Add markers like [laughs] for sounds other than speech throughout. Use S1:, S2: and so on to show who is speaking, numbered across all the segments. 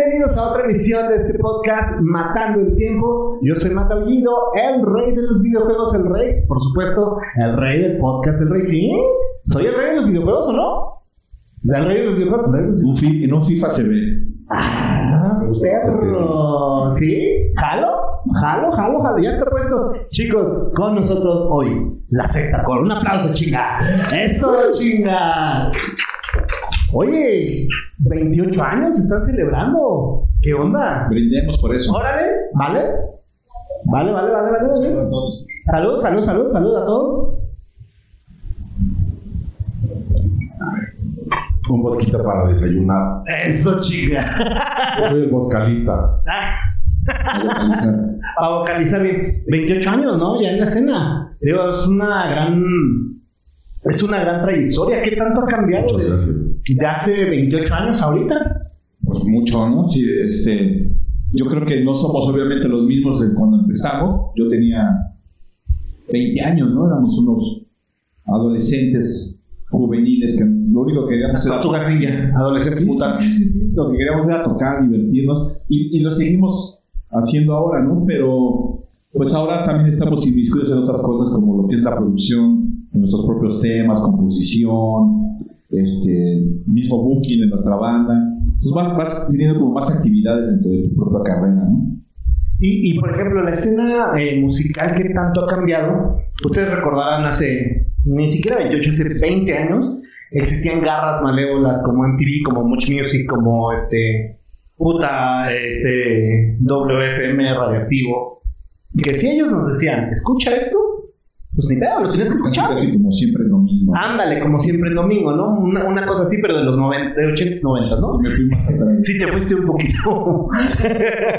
S1: bienvenidos a otra emisión de este podcast Matando el Tiempo. Yo soy Mataullido, el rey de los videojuegos, el rey, por supuesto, el rey del podcast, el rey, ¿sí? ¿Soy el rey de los videojuegos o no? ¿El rey de los videojuegos?
S2: Un fi- en un FIFA se ve.
S1: Ah, perro. ¿Sí? ¿Jalo? Jalo, jalo, jalo. Ya está puesto. Chicos, con nosotros hoy, la secta con un aplauso, chinga. Eso, chinga. Oye, 28 años están celebrando. ¿Qué onda?
S2: Brindemos por eso.
S1: Órale, ¿vale? Vale, vale, vale, vale, vale. Salud, salud, salud, salud a todos.
S2: Un vodka para desayunar.
S1: Eso, chinga.
S2: Yo soy el vodkalista.
S1: Para vocalizar bien. 28 años, ¿no? Ya en la escena. Digo, es una gran. Es una gran trayectoria. ¿Qué tanto ha cambiado
S2: Muchas gracias.
S1: De hace 28 años ahorita?
S2: Pues mucho, ¿no? Sí, este. Yo creo que no somos obviamente los mismos de cuando empezamos. Yo tenía 20 años, ¿no? Éramos unos adolescentes juveniles que lo único que queríamos era
S1: Tu gatilla, adolescentes
S2: sí, sí, sí. Lo que queríamos era tocar, divertirnos y, y lo seguimos haciendo ahora, ¿no? Pero pues ahora también estamos inmiscuidos en otras cosas como lo que es la producción de nuestros propios temas, composición, este, mismo booking de nuestra banda. Entonces vas, vas teniendo como más actividades dentro de tu propia carrera, ¿no?
S1: Y, y, por ejemplo, la escena eh, musical que tanto ha cambiado, ustedes recordarán hace ni siquiera 28, hace 20 años, existían garras malévolas como MTV, como Much Music, como este puta este WFM radioactivo. Que si ellos nos decían, escucha esto, pues ni pedo, lo tienes que
S2: Casi,
S1: escuchar.
S2: casi como siempre el domingo.
S1: Ándale, como siempre el domingo, ¿no? Una, una cosa así, pero de los 90, de 80s, 90, ¿no?
S2: Y me fui más atrás.
S1: Sí, te fuiste un poquito. [laughs]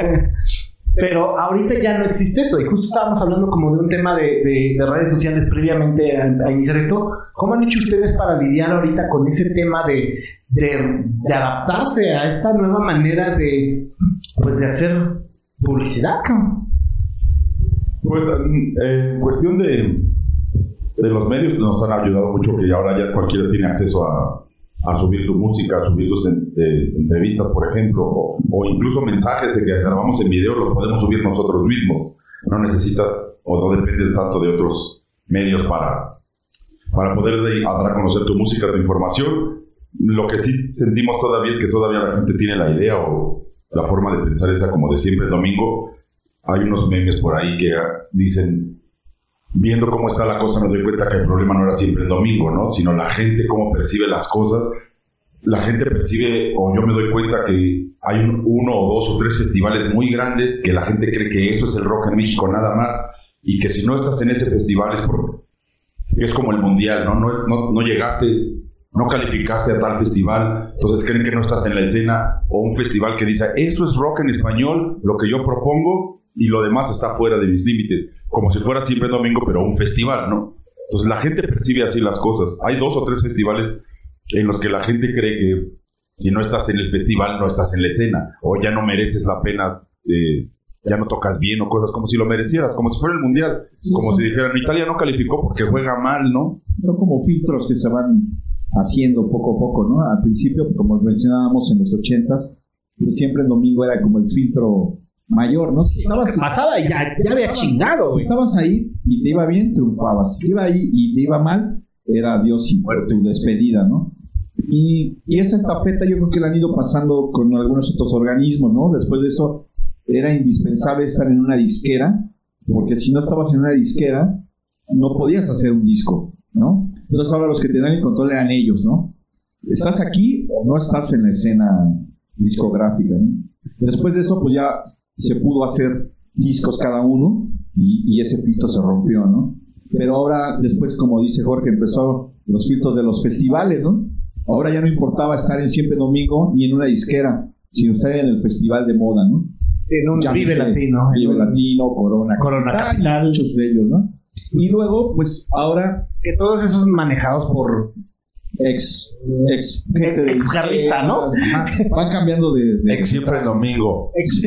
S1: Pero ahorita ya no existe eso. Y justo estábamos hablando como de un tema de, de- de redes sociales previamente a, a iniciar esto. ¿Cómo han hecho ustedes para lidiar ahorita con ese tema de, de, de adaptarse a esta nueva manera de, pues, de hacer publicidad? cabrón?
S3: Pues en cuestión de, de los medios nos han ayudado mucho que ahora ya cualquiera tiene acceso a, a subir su música, a subir sus en- eh, entrevistas, por ejemplo, o, o incluso mensajes que grabamos en video los podemos subir nosotros mismos. No necesitas o no dependes tanto de otros medios para, para poder de- dar a conocer tu música, tu información. Lo que sí sentimos todavía es que todavía la gente tiene la idea o la forma de pensar esa como de siempre el domingo. Hay unos memes por ahí que dicen, viendo cómo está la cosa, me doy cuenta que el problema no era siempre el domingo, ¿no? Sino la gente cómo percibe las cosas. La gente percibe, o yo me doy cuenta que hay un- uno o dos o tres festivales muy grandes que la gente cree que eso es el rock en México nada más y que si no estás en ese festival es por es como el mundial, ¿no? No, no, no llegaste, no calificaste a tal festival, entonces creen que no estás en la escena o un festival que dice, esto es rock en español, lo que yo propongo y lo demás está fuera de mis límites, como si fuera siempre domingo, pero un festival, ¿no? Entonces la gente percibe así las cosas. Hay dos o tres festivales en los que la gente cree que si no estás en el festival no estás en la escena o ya no mereces la pena, eh, ya no tocas bien o cosas como si lo merecieras, como si fuera el mundial, como si dijeran Italia no calificó porque juega mal, ¿no?
S2: Son como filtros que se van haciendo poco a poco, ¿no? Al principio, como mencionábamos en los ochentas, pues siempre el domingo era como el filtro mayor, ¿no? Si estabas,
S1: Pasaba y ya, ya había chingado,
S2: si estabas ahí y te iba bien, triunfabas. Si te iba ahí y te iba mal, era adiós y tu despedida, ¿no? Y, y esa estafeta yo creo que la han ido pasando con algunos otros organismos, ¿no? Después de eso era indispensable estar en una disquera, porque si no estabas en una disquera, no podías hacer un disco, ¿no? Entonces ahora los que tenían el control eran ellos, ¿no? ¿Estás aquí o no estás en la escena discográfica? ¿no? Después de eso, pues ya se pudo hacer discos cada uno y, y ese filtro se rompió, ¿no? Pero ahora, después, como dice Jorge, empezó los filtros de los festivales, ¿no? Ahora ya no importaba estar en Siempre Domingo ni en una disquera, sino estar en el festival de moda, ¿no?
S1: En un Vive Latino.
S2: Vive Latino, Corona,
S1: Corona
S2: Capital,
S1: Capital.
S2: muchos de ellos, ¿no? Y luego, pues ahora
S1: Que todos esos manejados por
S2: ex, ex, gente de
S1: Ex jarrita, ¿no?
S2: Van cambiando de, de-
S3: Ex siempre el domingo.
S2: ex-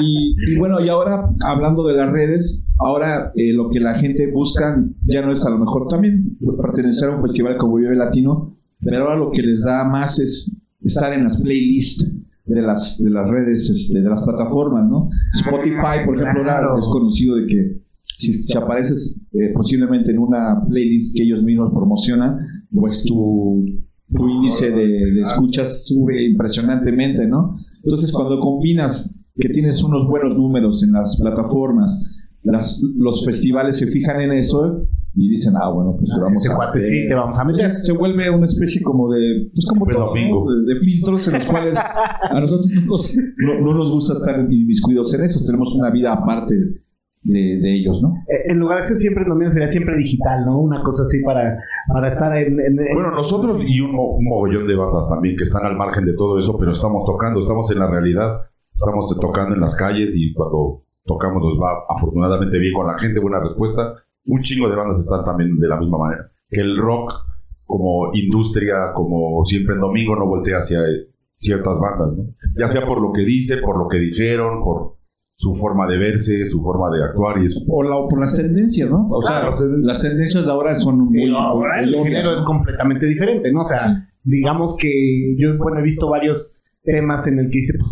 S2: y, y bueno, y ahora hablando de las redes, ahora eh, lo que la gente busca ya no es a lo mejor también pertenecer a un festival como Vive Latino, pero ahora lo que les da más es estar en las playlists de las, de las redes, este, de las plataformas, ¿no? Spotify, por ejemplo,
S1: Claro.
S2: es conocido de que si, si apareces eh, posiblemente en una playlist que ellos mismos promocionan, pues tu, tu índice de, de escuchas sube impresionantemente, ¿no? Entonces, cuando combinas que tienes unos buenos números en las plataformas, las, los festivales se fijan en eso y dicen, ah, bueno, pues te
S1: Ah,
S2: vamos
S1: sí,
S2: a
S1: sí, te vamos a meter.
S2: Se vuelve una especie como de, pues como
S3: Pues
S2: todo,
S3: domingo.
S2: ¿no? de, de filtros en los cuales a nosotros no nos, no- no nos gusta estar inmiscuidos en eso, tenemos una vida aparte de, de ellos, ¿no?
S1: Eh, En lugar de ser siempre lo mío sería siempre digital, ¿no? Una cosa así para, para estar en... en- en-
S3: Bueno, nosotros y un, un mogollón de bandas también que están al margen de todo eso, pero estamos tocando, estamos en la realidad, estamos tocando en las calles y cuando tocamos nos va afortunadamente bien con la gente, buena respuesta. Un chingo de bandas están también de la misma manera. Que el rock como industria, como siempre en domingo, no voltea hacia ciertas bandas, ¿no? Ya sea por lo que dice, por lo que dijeron, por su forma de verse, su forma de actuar y eso.
S2: O, la- o por las tendencias, ¿no? O sea,
S3: Claro.
S2: las, las tendencias de ahora son muy...
S1: Sí, ahora el
S2: obvias,
S1: género es
S2: ¿no?
S1: completamente diferente, ¿no? O sea, digamos que yo, bueno, he visto varios temas en el que dice, pues,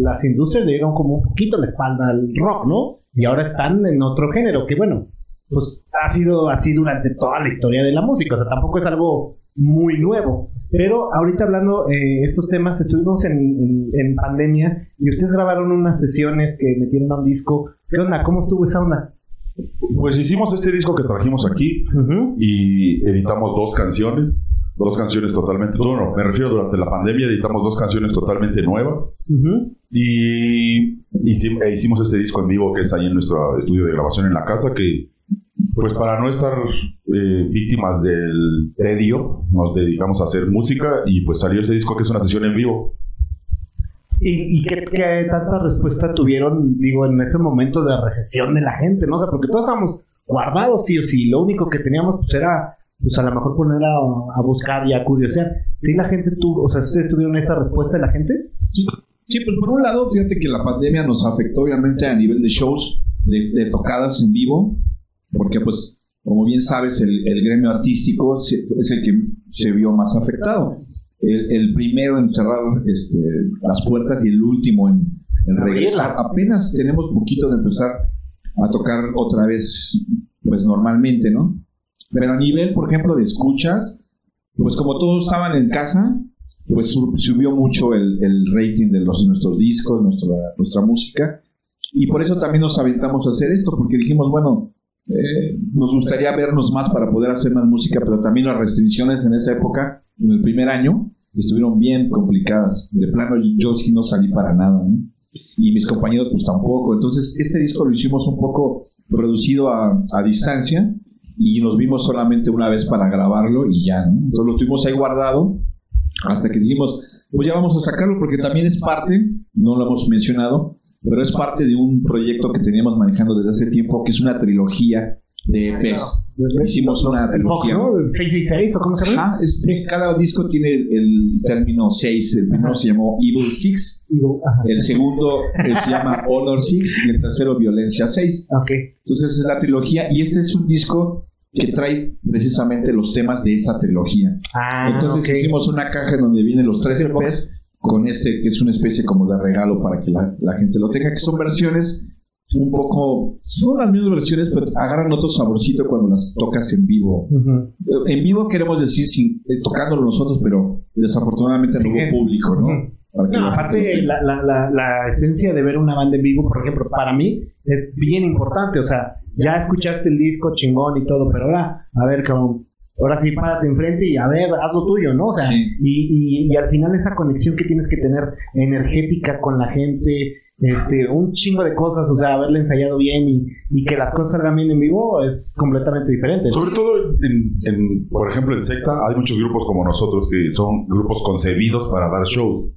S1: las industrias le dieron como un poquito la espalda al rock, ¿no? Y ahora están en otro género, que bueno, pues ha sido así durante toda la historia de la música, o sea, tampoco es algo muy nuevo. Pero ahorita hablando eh, estos temas, estuvimos en, en- en pandemia y ustedes grabaron unas sesiones que metieron a un disco. ¿Qué onda? ¿Cómo estuvo esa onda?
S3: Pues hicimos este disco que trajimos aquí, y editamos dos canciones, dos canciones totalmente, no, me refiero durante la pandemia, editamos dos canciones totalmente nuevas y e hicimos este disco en vivo que es ahí en nuestro estudio de grabación en la casa, que pues para no estar eh, víctimas del tedio, nos dedicamos a hacer música y pues salió este disco que es una sesión en vivo.
S1: ¿Y, y qué, qué tanta respuesta tuvieron, digo, en ese momento de recesión de la gente, ¿no? O sea, porque todos estábamos guardados, sí o sí. Lo único que teníamos, pues, era, pues, a lo mejor poner a, a buscar y a curiosear. Sí, la gente tuvo, o sea, ¿ustedes tuvieron esa respuesta de la gente?
S2: Sí, sí, pues por un lado, fíjate que la pandemia nos afectó obviamente a nivel de shows, de, de tocadas en vivo, porque pues, como bien sabes, el, el gremio artístico es el que se vio más afectado. El, el primero en cerrar este, las puertas y el último en, en regresar. Apenas tenemos poquito de empezar a tocar otra vez, pues normalmente, ¿no? Pero a nivel, por ejemplo, de escuchas, pues como todos estaban en casa, pues su- subió mucho el, el rating de los, nuestros discos, nuestra, nuestra música. Y por eso también nos aventamos a hacer esto, porque dijimos, bueno, eh, nos gustaría vernos más para poder hacer más música, pero también las restricciones en esa época, en el primer año, estuvieron bien complicadas. De plano, yo sí no salí para nada. Y mis compañeros, pues tampoco. Entonces, este disco lo hicimos un poco producido a, a distancia y nos vimos solamente una vez para grabarlo y ya, ¿no? Entonces lo tuvimos ahí guardado hasta que dijimos, pues ya vamos a sacarlo porque también es parte, no lo hemos mencionado, pero es parte de un proyecto que teníamos manejando desde hace tiempo, que es una trilogía de EPs. Hicimos una
S1: El box,
S2: trilogía.
S1: ¿no? ¿El 666 o cómo se llama?
S2: Es- es- cada disco tiene el, el término 6. El primero se llamó Evil Six,
S1: Digo, ajá.
S2: el segundo eh, se llama Honor Six y el tercero Violencia 6.
S1: Ok.
S2: Entonces es la trilogía y este es un disco que trae precisamente los temas de esa trilogía.
S1: Ah,
S2: Entonces
S1: ok.
S2: hicimos una caja en donde vienen los tres. EPs con este que es una especie como de regalo para que la, la gente lo tenga, que son versiones un poco, son las mismas versiones, pero agarran otro saborcito cuando las tocas en vivo. En vivo queremos decir sin, eh, tocándolo nosotros, pero desafortunadamente no hubo público, ¿no?
S1: Aparte, la, la, la, la esencia de ver una banda en vivo, por ejemplo, para mí es bien importante. O sea, ya escuchaste el disco chingón y todo, pero ahora, a ver, como, ahora sí, párate enfrente y a ver, haz lo tuyo, ¿no? O sea,
S2: Sí.
S1: y, y, y al final esa conexión que tienes que tener energética con la gente, este, un chingo de cosas, o sea, haberle ensayado bien y, y que las cosas salgan bien en vivo es completamente diferente.
S3: Sobre todo, en, en, por ejemplo, en Secta hay muchos grupos como nosotros que son grupos concebidos para dar shows.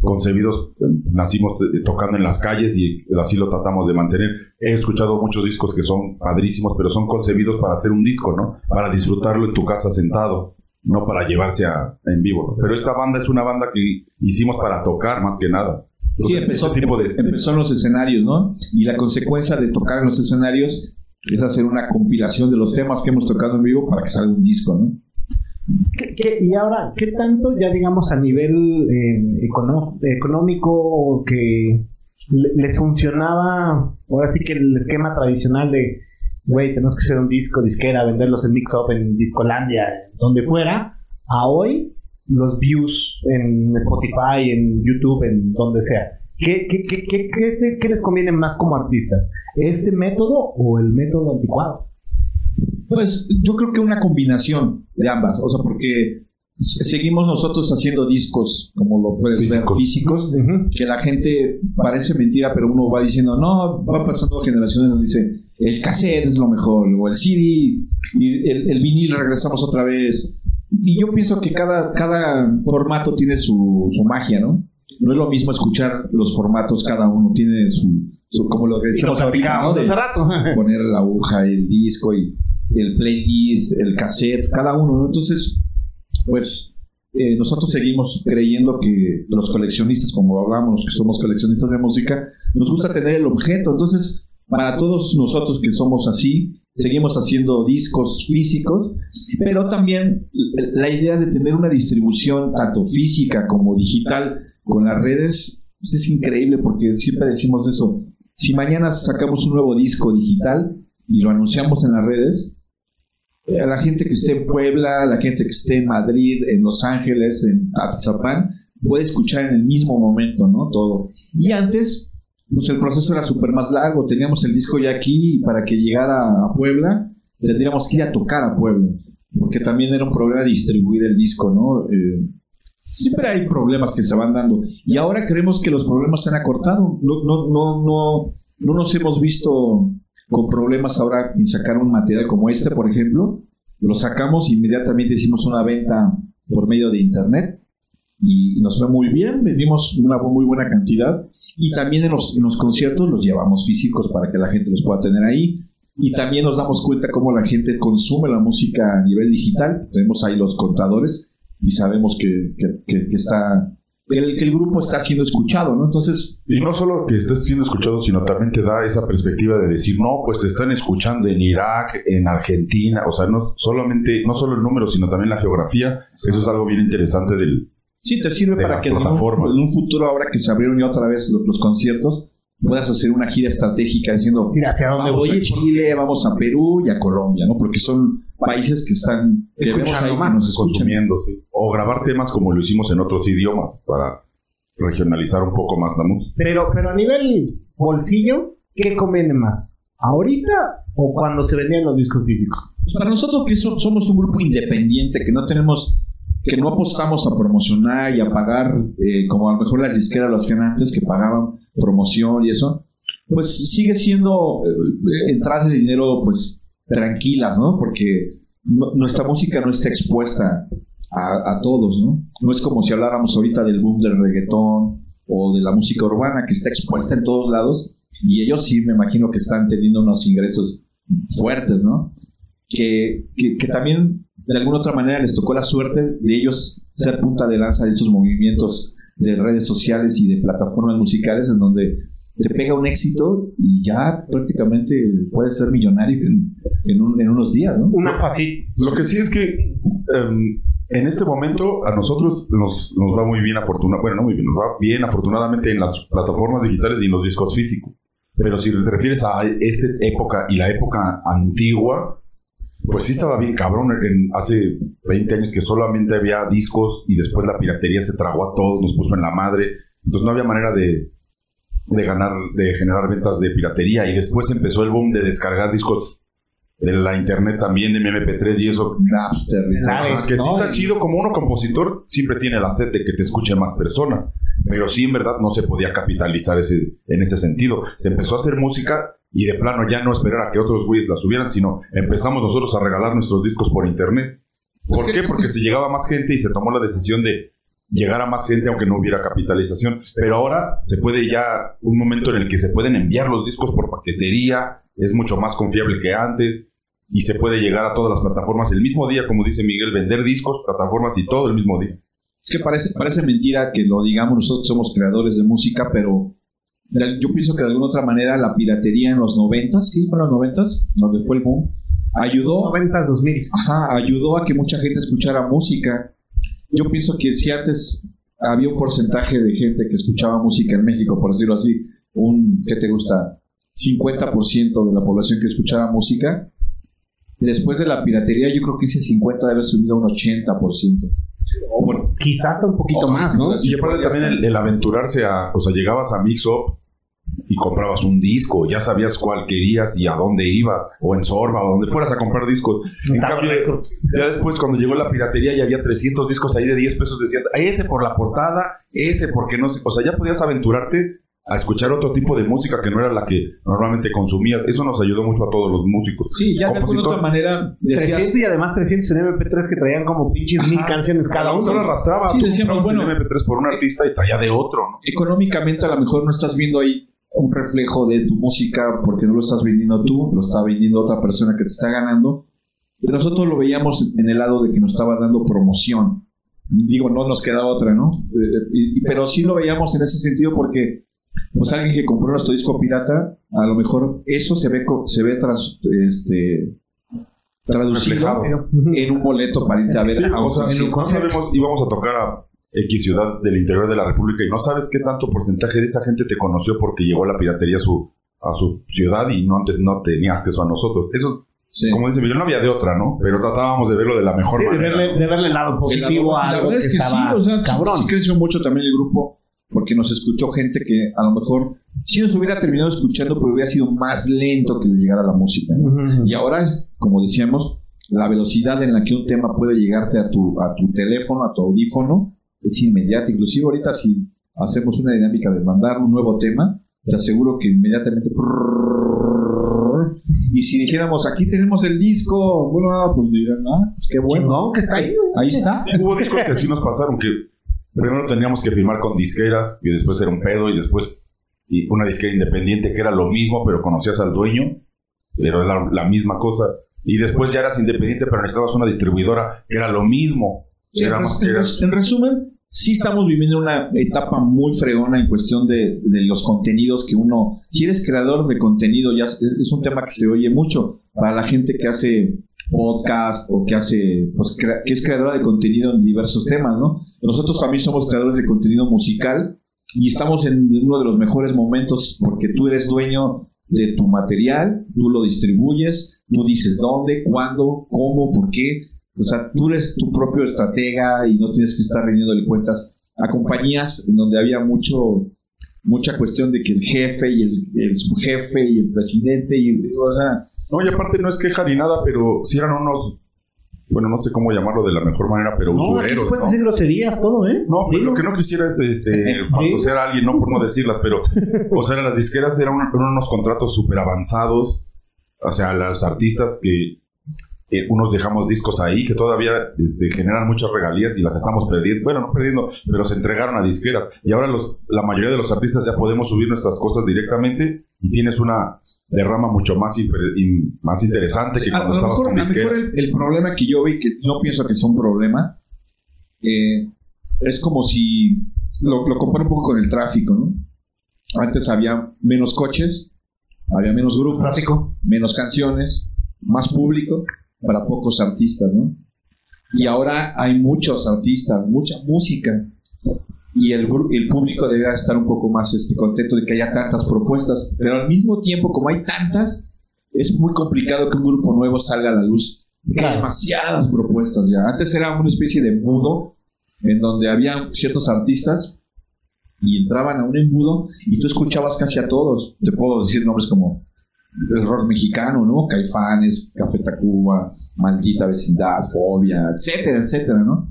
S3: Concebidos, nacimos eh, tocando en las calles y así lo tratamos de mantener. He escuchado muchos discos que son padrísimos, pero son concebidos para hacer un disco, ¿no? Para disfrutarlo en tu casa sentado, no para llevarse a, en vivo. Pero esta banda es una banda que hicimos para tocar más que nada.
S2: Sí, empezó,
S3: ese tipo de,
S2: empezó en los escenarios, ¿no? Y la consecuencia de tocar en los escenarios es hacer una compilación de los temas que hemos tocado en vivo para que salga un disco, ¿no?
S1: ¿Qué- qué- y ahora, ¿qué tanto ya digamos a nivel eh, económico que le- les funcionaba, ahora sí que el esquema tradicional de, güey, tenemos que hacer un disco, disquera, venderlos en Mix Up, en Discolandia, donde fuera, a hoy los views en Spotify, en YouTube, en donde sea. ¿Qué, qué, qué, qué, qué- qué les conviene más como artistas? ¿Este método o el método anticuado?
S2: Pues yo creo que una combinación de ambas, o sea, porque seguimos nosotros haciendo discos, como lo puedes
S3: Físicos.
S2: ver, físicos, que la gente parece mentira, pero uno va diciendo, no, va pasando generaciones donde dice, el cassette es lo mejor, o el CD, y el, el vinil regresamos otra vez. Y yo pienso que cada, cada formato tiene su, su magia, ¿no? No es lo mismo escuchar los formatos, cada uno tiene su, su como lo que decíamos ahorita, ¿no? De-
S1: hace rato.
S2: poner la aguja, el disco y el playlist, el cassette, cada uno, ¿no? Entonces, pues eh, nosotros seguimos creyendo que los coleccionistas, como hablamos, que somos coleccionistas de música, nos gusta tener el objeto. Entonces, para todos nosotros que somos así, seguimos haciendo discos físicos, pero también la idea de tener una distribución tanto física como digital con las redes pues, es increíble porque siempre decimos eso. Si mañana sacamos un nuevo disco digital y lo anunciamos en las redes, a la gente que esté en Puebla, la gente que esté en Madrid, en Los Ángeles, en Atizapán, puede escuchar en el mismo momento, ¿no? Todo. Y antes, pues el proceso era súper más largo. Teníamos el disco ya aquí y para que llegara a Puebla, tendríamos que ir a tocar a Puebla. Porque también era un problema distribuir el disco, ¿no? Eh, siempre hay problemas que se van dando. Y ahora creemos que los problemas se han acortado. No, no, no, no, no nos hemos visto con problemas ahora en sacar un material como este, por ejemplo. Lo sacamos inmediatamente hicimos una venta por medio de internet y nos fue muy bien, vendimos una muy buena cantidad y también en los, en los conciertos los llevamos físicos para que la gente los pueda tener ahí y también nos damos cuenta cómo la gente consume la música a nivel digital, tenemos ahí los contadores y sabemos que, que- está el, que el grupo está siendo escuchado, ¿no? Entonces,
S3: Y no solo que estés siendo escuchado, sino también te da esa perspectiva de decir, no, pues te están escuchando en Irak, en Argentina, o sea, no solamente, no solo el número, sino también la geografía. Eso es algo bien interesante del...
S2: Sí, te sirve para que en un,
S3: plataformas.
S2: en un futuro, ahora que se abrieron ya otra vez los, los conciertos, puedas hacer una gira estratégica diciendo,
S1: Mira, ¿hacia dónde
S2: vamos
S1: voy?
S2: a Chile, vamos a Perú y a Colombia, ¿no? Porque son países que están, que vemos
S1: Escuchando
S2: ahí que
S1: más,
S2: nos escuchan.
S3: consumiendo, sí. O grabar temas como lo hicimos en otros idiomas para regionalizar un poco más la música.
S1: Pero, pero a nivel bolsillo, ¿qué conviene más? ¿Ahorita o cuando se vendían los discos físicos?
S2: Pues para nosotros que so- somos un grupo independiente, que no tenemos, que no apostamos a promocionar y a pagar, eh, como a lo mejor las disqueras lo hacían antes, que pagaban promoción y eso, pues sigue siendo eh, entradas de dinero, pues tranquilas, ¿no? Porque nuestra música no está expuesta a, a todos, ¿no? No es como si habláramos ahorita del boom del reggaetón o de la música urbana que está expuesta en todos lados y ellos sí me imagino que están teniendo unos ingresos fuertes, ¿no? Que, que, que también de alguna otra manera les tocó la suerte de ellos ser punta de lanza de estos movimientos de redes sociales y de plataformas musicales en donde te pega un éxito y ya prácticamente puedes ser millonario en, en, un- en unos días, ¿no?
S1: Una.
S3: Lo que sí es que em, en este momento a nosotros nos, nos va muy bien afortunadamente, bueno, no muy bien, nos va bien afortunadamente en las plataformas digitales y en los discos físicos. Pero si te refieres a esta época y la época antigua, pues sí estaba bien cabrón. En, hace 20 años que solamente había discos y después la piratería se tragó a todos, nos puso en la madre. Entonces no había manera de, de ganar, de generar ventas de piratería. Y después empezó el boom de descargar discos de la internet también, en MP3 y eso.
S2: Napster
S1: Ajá,
S3: que sí
S2: ¿no?
S3: está chido como uno compositor, siempre tiene la sed de que te escuche más personas. Pero sí, en verdad, no se podía capitalizar ese, en ese sentido. Se empezó a hacer música y de plano ya no esperar a que otros güeyes la subieran, sino empezamos nosotros a regalar nuestros discos por internet. ¿Por qué? Porque se llegaba más gente y se tomó la decisión de llegar a más gente aunque no hubiera capitalización. Pero ahora se puede ya, un momento en el que se pueden enviar los discos por paquetería, es mucho más confiable que antes y se puede llegar a todas las plataformas el mismo día, como dice Miguel, vender discos, plataformas y todo el mismo día.
S2: Es que parece, parece mentira que lo digamos, nosotros somos creadores de música, pero yo pienso que de alguna otra manera la piratería en los noventas, ¿sí? Fue en los noventas, donde fue el boom, ayudó,
S1: 90, 2000.
S2: ajá, ayudó a que mucha gente escuchara música. Yo pienso que si antes había un porcentaje de gente que escuchaba música en México, por decirlo así, un, ¿qué te gusta? 50% de la población que escuchaba música, después de la piratería yo creo que ese 50 debe haber subido a un 80%.
S1: O por- un poquito más, ¿no?
S3: Y aparte también el, el aventurarse a, o sea, llegabas a Mix Up y comprabas un disco, ya sabías cuál querías y a dónde ibas, o en Sorba, o donde fueras a comprar discos. En cambio,
S1: Records.
S3: ya después cuando llegó la piratería y había 300 discos ahí de 10 pesos, decías, ese por la portada, ese porque no sé, o sea, ya podías aventurarte a escuchar otro tipo de música que no era la que normalmente consumías. Eso nos ayudó mucho a todos los músicos.
S2: Sí, ya de alguna otra manera decías,
S1: 300 y además 300 en MP3 que traían como pinches mil canciones cada uno.
S3: Solo arrastraba,
S2: Sí, decíamos, bueno.
S3: el MP3 por un artista y traía de otro, ¿no?
S2: económicamente a lo mejor no estás viendo ahí un reflejo de tu música porque no lo estás vendiendo tú, lo está vendiendo otra persona que te está ganando. Pero nosotros lo veíamos en el lado de que nos estaba dando promoción. Digo, no nos queda otra, ¿no? Eh, y- y- pero sí lo veíamos en ese sentido porque pues alguien que compró nuestro disco pirata, a lo mejor eso se ve co- se ve tras, este, traducido
S3: Reflejado.
S2: en un boleto para irte a ver
S3: Sí,
S2: a
S3: o
S2: un
S3: sea, no sabemos, íbamos a tocar a X ciudad del interior de la República y no sabes qué tanto porcentaje de esa gente te conoció porque llegó la piratería a su, a su ciudad y no antes no tenía acceso a nosotros. Eso,
S2: Sí.
S3: como dice Miguel, no había de otra, ¿no? Pero tratábamos de verlo de la mejor
S1: Sí, de,
S3: manera.
S1: verle, de verle el lado positivo
S2: la,
S1: a
S2: la
S1: algo
S2: verdad es que
S1: estaba
S2: sí, o sea, sí-
S1: cabrón.
S2: sí creció mucho también el grupo porque nos escuchó gente que a lo mejor si nos hubiera terminado escuchando, pero hubiera sido más lento que le llegara la música. ¿no? Y ahora es, como decíamos, la velocidad en la que un tema puede llegarte a tu, a tu teléfono, a tu audífono, es inmediata. Inclusive ahorita si hacemos una dinámica de mandar un nuevo tema, te aseguro que inmediatamente... Y si dijéramos, aquí tenemos el disco, bueno, pues dirán, ah, pues qué bueno.
S1: Chingón que está ahí.
S2: Ahí está.
S3: Hubo discos que sí nos pasaron, que primero teníamos que firmar con disqueras, y después era un pedo, y después y una disquera independiente que era lo mismo, pero conocías al dueño, pero era la, la misma cosa. Y después ya eras independiente, pero necesitabas una distribuidora que era lo mismo.
S2: Sí,
S3: Era
S2: en,
S3: más
S2: res-
S3: que
S2: en
S3: era-
S2: res- en resumen, sí estamos viviendo una etapa muy fregona en cuestión de, los contenidos que uno, si eres creador de contenido, ya es, un tema que se oye mucho para la gente que hace podcast o que hace, pues, que es creadora de contenido en diversos temas, ¿no? Nosotros también somos creadores de contenido musical y estamos en uno de los mejores momentos porque tú eres dueño de tu material, tú lo distribuyes, tú dices dónde, cuándo, cómo, por qué. O sea, tú eres tu propio estratega y no tienes que estar rindiéndole cuentas a compañías en donde había mucho mucha cuestión de que el jefe y el, el subjefe y el presidente y o sea,
S3: No, y aparte no es queja ni nada, pero si eran unos, bueno, no sé cómo llamarlo de la mejor manera, pero
S1: No, aquí
S3: usureros,
S1: se pueden
S3: ¿no?
S1: decir groserías, todo, ¿eh?
S3: No, pues lo que no quisiera es este, [laughs] fantasear a alguien, no por no decirlas, pero, o sea, las disqueras eran, eran unos contratos súper avanzados, o sea, los artistas que eh, unos dejamos discos ahí que todavía este, generan muchas regalías y las estamos perdiendo, bueno, no perdiendo, pero se entregaron a disqueras. Y ahora los, la mayoría de los artistas ya podemos subir nuestras cosas directamente y tienes una derrama mucho más, más interesante que cuando estabas
S2: mejor,
S3: con
S2: a lo mejor
S3: disqueras.
S2: el, el problema que yo vi, que no pienso que sea un problema, eh, es como si lo, lo comparo un poco con el tráfico, ¿no? Antes había menos coches, había menos grupos,
S1: Tráfico.
S2: menos canciones, más público para pocos artistas, ¿no? Y ahora hay muchos artistas, mucha música. Y el, el público debe estar un poco más este, contento de que haya tantas propuestas. Pero al mismo tiempo, como hay tantas, es muy complicado que un grupo nuevo salga a la luz. Porque hay
S1: Claro.
S2: demasiadas propuestas ya. Antes era una especie de embudo en donde había ciertos artistas y entraban a un embudo y tú escuchabas casi a todos. Te puedo decir nombres como el rock mexicano, ¿no? Caifanes, Café Tacuba, Maldita Vecindad, Fobia, etcétera, etcétera, ¿no?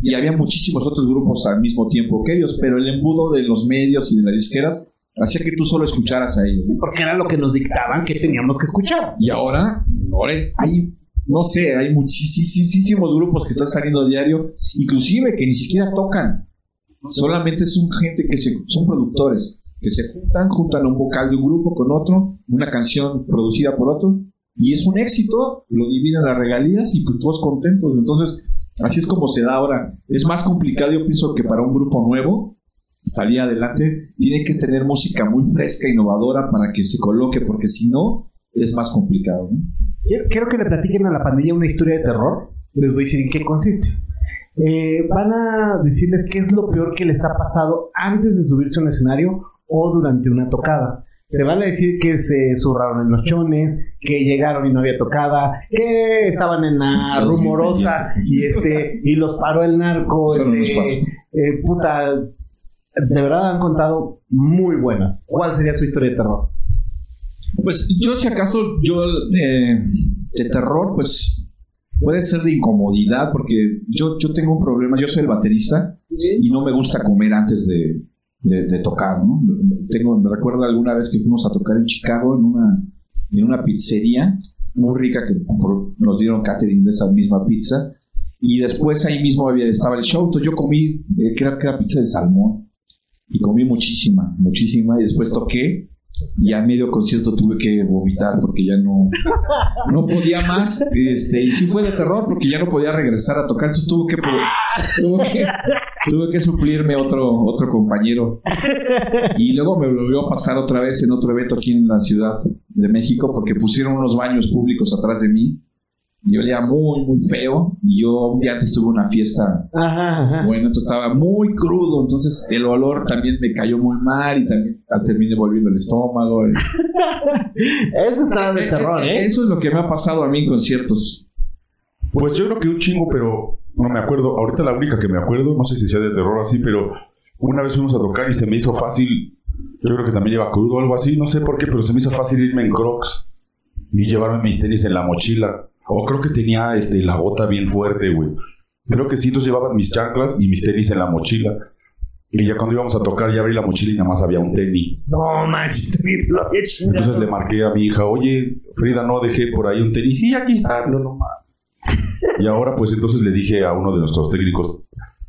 S2: Y había muchísimos otros grupos al mismo tiempo que ellos, pero el embudo de los medios y de las disqueras hacía que tú solo escucharas a ellos.
S1: Porque era lo que nos dictaban que teníamos que escuchar.
S2: Y ahora, ahora es- hay, no sé, hay muchísimos grupos que están saliendo a diario, inclusive que ni siquiera tocan. Solamente son gente que se, son productores, que se juntan, juntan un vocal de un grupo con otro, una canción producida por otro, y es un éxito, lo dividen las regalías y pues todos contentos. Entonces, así es como se da ahora. Es más complicado, yo pienso que para un grupo nuevo salir adelante, tiene que tener música muy fresca, innovadora para que se coloque, porque si no, es más complicado. ¿no?
S1: Quiero, que le platiquen a la pandilla una historia de terror. Les voy a decir en qué consiste. Eh, van a decirles qué es lo peor que les ha pasado antes de subirse a un escenario o durante una tocada. Se van a decir que se zurraron en los chones, que llegaron y no había tocada, que estaban en la rumorosa y este y los paró el narco. Este, eh, puta, de verdad han contado muy buenas. ¿Cuál sería su historia de terror?
S2: Pues yo si acaso, yo eh, de terror, pues puede ser de incomodidad, porque yo, yo tengo un problema, yo soy el baterista y no me gusta comer antes de, de- tocar, ¿no? Tengo, me alguna vez que fuimos a tocar en Chicago en una, en una pizzería muy rica que nos dieron catering de esa misma pizza. Y después ahí mismo había, estaba el show, entonces yo comí, eh, que era pizza de salmón. Y comí muchísima, muchísima. Y después toqué y a medio concierto tuve que vomitar porque ya no, no podía más. Este, y sí fue de terror porque ya no podía regresar a tocar. Entonces tuve que, tuve que, tuve que suplirme otro, otro compañero. Y luego me volvió a pasar otra vez en otro evento aquí en la Ciudad de México porque pusieron unos baños públicos atrás de mí. Y olía muy, muy feo. Y yo un día antes tuve una fiesta
S1: Ajá, ajá.
S2: bueno, entonces estaba muy crudo, entonces el olor también me cayó muy mal y también terminé volviendo el estómago. [laughs]
S1: Eso está de terror, ¿eh?
S2: Eso es lo que me ha pasado a mí en conciertos.
S3: Pues yo creo que un chingo, pero no me acuerdo. Ahorita la única que me acuerdo, no sé si sea de terror así, pero una vez fuimos a tocar y se me hizo fácil. Yo creo que también lleva crudo o algo así, no sé por qué, pero se me hizo fácil irme en crocs y llevarme mis tenis en la mochila. O creo que tenía este, la bota bien fuerte, güey. Creo que sí, entonces llevaba mis chanclas y mis tenis en la mochila. Y ya cuando íbamos a tocar, ya abrí la mochila y nada más había un tenis.
S1: No manches, [laughs] te lo había.
S3: Entonces le marqué a mi hija, oye, Frida, no dejé por ahí un tenis. Sí, aquí está. No, no, ma. Y ahora, pues entonces le dije a uno de nuestros técnicos,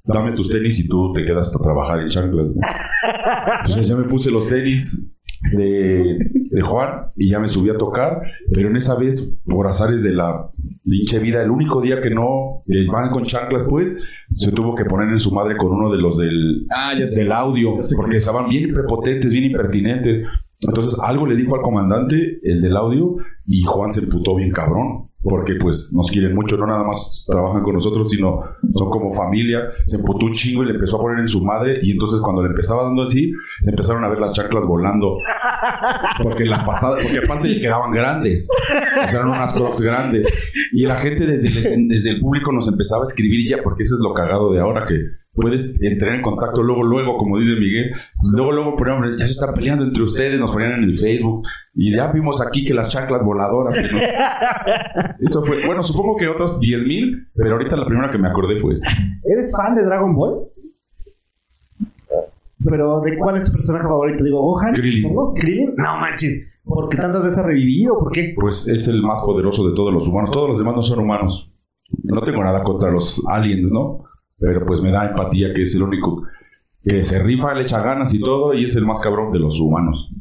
S3: dame tus tenis y tú te quedas a trabajar en chanclas. Entonces ya me puse los tenis de, de Juan y ya me subí a tocar, pero en esa vez, por azares de la pinche vida, el único día que no que van con chanclas, pues, se tuvo que poner en su madre con uno de los del,
S2: Ah, ya
S3: del audio, porque estaban bien prepotentes, bien impertinentes. Entonces algo le dijo al comandante, el del audio, y Juan se emputó bien cabrón, porque pues nos quieren mucho, no nada más trabajan con nosotros, sino son como familia. Se emputó un chingo y le empezó a poner en su madre, y entonces cuando le empezaba dando así, se empezaron a ver las chanclas volando. Porque las patadas, porque aparte le quedaban grandes, eran unas crocs grandes. Y la gente desde el, desde el público nos empezaba a escribir ya, porque eso es lo cagado de ahora, que puedes entrar en contacto luego, luego, como dice Miguel, luego, luego ponían, ya se están peleando entre ustedes, nos ponían en el Facebook, y ya vimos aquí que las chanclas voladoras, que nos... [laughs] Eso fue, bueno, supongo que otros 10 mil, pero ahorita la primera que me acordé fue esa.
S1: ¿Eres fan de Dragon Ball? Pero, ¿de cuál es tu personaje favorito? Digo, Gohan.
S3: ¿Krillin?
S1: No manches. ¿Por qué tantas veces ha revivido? ¿Por qué?
S3: Pues es el más poderoso de todos los humanos, todos los demás no son humanos. No tengo nada contra los aliens, ¿no? Pero pues me da empatía que es el único que se rifa, le echa ganas y todo, y es el más cabrón de los humanos.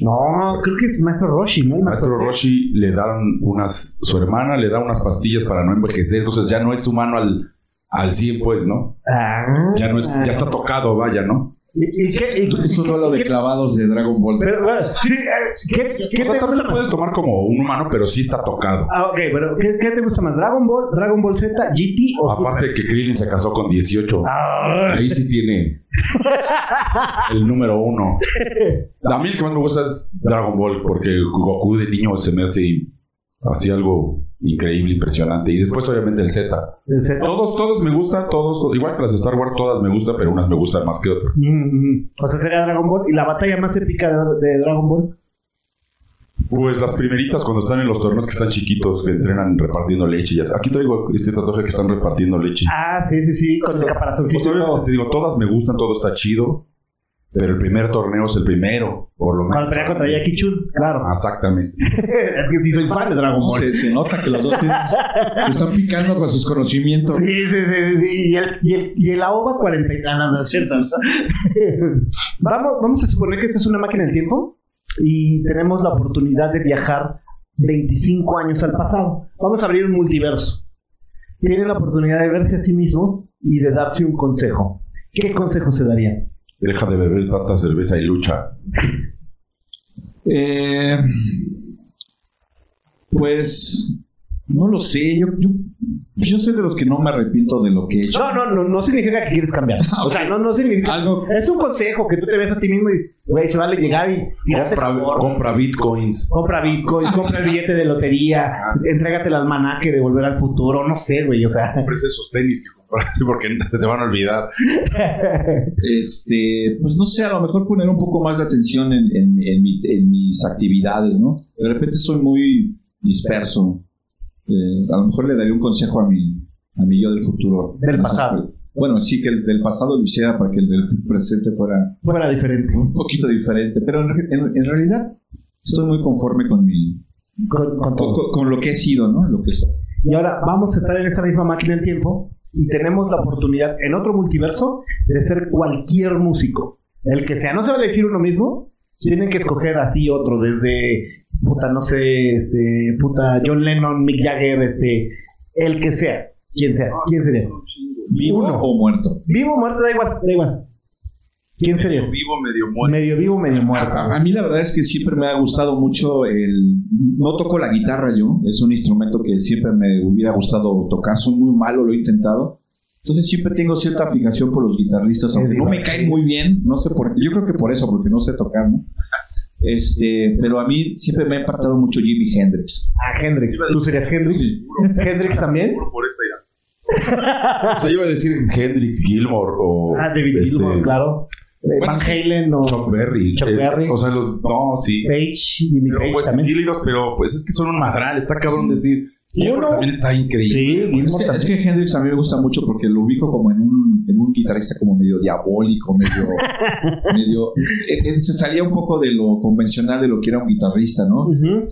S1: No, creo que es Maestro Roshi, ¿no?
S3: Maestro Roshi le dan unas, su hermana le da unas pastillas para no envejecer, entonces ya no es humano al, al 100, pues, ¿no?
S1: Ah.
S3: Ya no es, ya está tocado, vaya, ¿no?
S1: ¿Y, y qué? y-
S2: Es duelo de clavados de Dragon Ball.
S1: pero, sí, eh, ¿qué, qué te
S3: también lo puedes tomar como un humano, pero sí está tocado.
S1: Ah, ok, pero ¿qué, qué te gusta más? ¿Dragon Ball, Dragon Ball Z, GT o
S3: Aparte que Krillin se casó con 18.
S1: Ah,
S3: Ahí sí tiene [laughs] el número uno. A mí el que más me gusta es Dragon Ball, porque Goku de niño se me hace así algo increíble, impresionante. Y después, obviamente, el Z.
S1: el Z.
S3: Todos, todos me gustan, todos, igual que las Star Wars, todas me gustan, pero unas me gustan más que otras.
S1: Mm, o sea, sería Dragon Ball. ¿Y la batalla más épica de, de Dragon Ball?
S3: Pues las primeritas cuando están en los torneos que están chiquitos, que entrenan repartiendo leche. y así. Aquí traigo este tatuaje que están repartiendo leche.
S1: Ah, sí, sí, sí, con el
S3: Pues,
S1: caparazoncito.
S3: te digo, todas me gustan, todo está chido, pero el primer torneo es el primero, por lo menos.
S1: Cuando pelea contra Jackie Chun, claro.
S3: Ah, Exactamente. [laughs]
S1: es que sí soy fan de Dragon Ball.
S2: se, se nota que los dos tienen- se están picando con sus conocimientos.
S1: Sí, sí, sí, sí. Y el, y el, y el AOVA 40 y ah, no, no es cierto. [laughs] vamos, vamos a suponer que esto es una máquina del tiempo y tenemos la oportunidad de viajar 25 años al pasado. Vamos a abrir un multiverso. Tienen la oportunidad de verse a sí mismo y de darse un consejo. ¿Qué consejo se daría?
S3: Deja de beber tanta cerveza y lucha.
S2: Eh, Pues no lo sé, yo, yo, yo soy de los que no me arrepiento de lo que he hecho.
S1: No, no, no, no significa que quieres cambiar. [laughs] O sea, no, no significa.
S2: Algo-
S1: Es un consejo que tú te ves a ti mismo y, güey, se vale llegar y
S3: Compra, compra bitcoins.
S1: Compra Bitcoin, compra el billete de lotería, entrégate el almanaque de volver al futuro, no sé, güey, o sea.
S3: Compres esos tenis que compraste porque te, van a olvidar. [laughs]
S2: Este, pues no sé, a lo mejor poner un poco más de atención en, en, en mi- en mis actividades, ¿no? De repente soy muy disperso. Eh, a lo mejor le daría un consejo a mi, a mi yo del futuro.
S1: Del pasado.
S2: Bueno, sí, que el del pasado lo hiciera para que el del presente fuera
S1: Fuera diferente.
S2: un poquito diferente. Pero en, realidad estoy muy conforme con mi
S1: Con, con-
S2: con lo que he sido, ¿no? Lo que soy.
S1: Y ahora vamos a estar en esta misma máquina del tiempo y tenemos la oportunidad en otro multiverso de ser cualquier músico. El que sea, no se vale decir uno mismo, tienen que escoger así otro, desde puta, no sé, este, puta, John Lennon, Mick Jagger, este, el que sea, quien sea, quién sería.
S2: ¿Vivo
S1: Uno.
S2: o muerto?
S1: Vivo o muerto, da igual, da igual. ¿Quién sería?
S3: Vivo, medio muerto.
S1: Medio vivo, medio muerto.
S2: A, a mí la verdad es que siempre me ha gustado mucho el... No toco la guitarra yo, es un instrumento que siempre me hubiera gustado tocar, soy muy malo, lo he intentado. Entonces siempre tengo cierta fijación por los guitarristas, aunque no me caen muy bien, no sé por qué, yo creo que por eso, porque no sé tocar, ¿no? Este, pero a mí siempre me ha impactado mucho Jimi Hendrix.
S1: Ah, Hendrix. ¿Tú serías Hendrix? ¿Hendrix también?
S3: Por esta idea. [laughs] o sea, iba a decir Hendrix Gilmore o.
S1: Ah, David
S3: este,
S1: Gilmour, claro.
S2: Bueno,
S1: Van Halen o
S3: Chuck Berry.
S1: Chuck
S3: Eh,
S1: Berry.
S3: o sea, los. No, sí.
S1: Page, Jimmy
S3: Pero
S1: Page
S3: pues
S1: también.
S3: Pero pues es que son un madral, está cabrón decir. Gilmore también está increíble.
S1: Sí,
S2: Es que, es
S1: también.
S2: que Hendrix a mí me gusta mucho porque lo ubico como en un, en un guitarrista como medio diabólico, medio... [laughs] medio eh, eh, se salía un poco de lo convencional de lo que era un guitarrista, ¿no?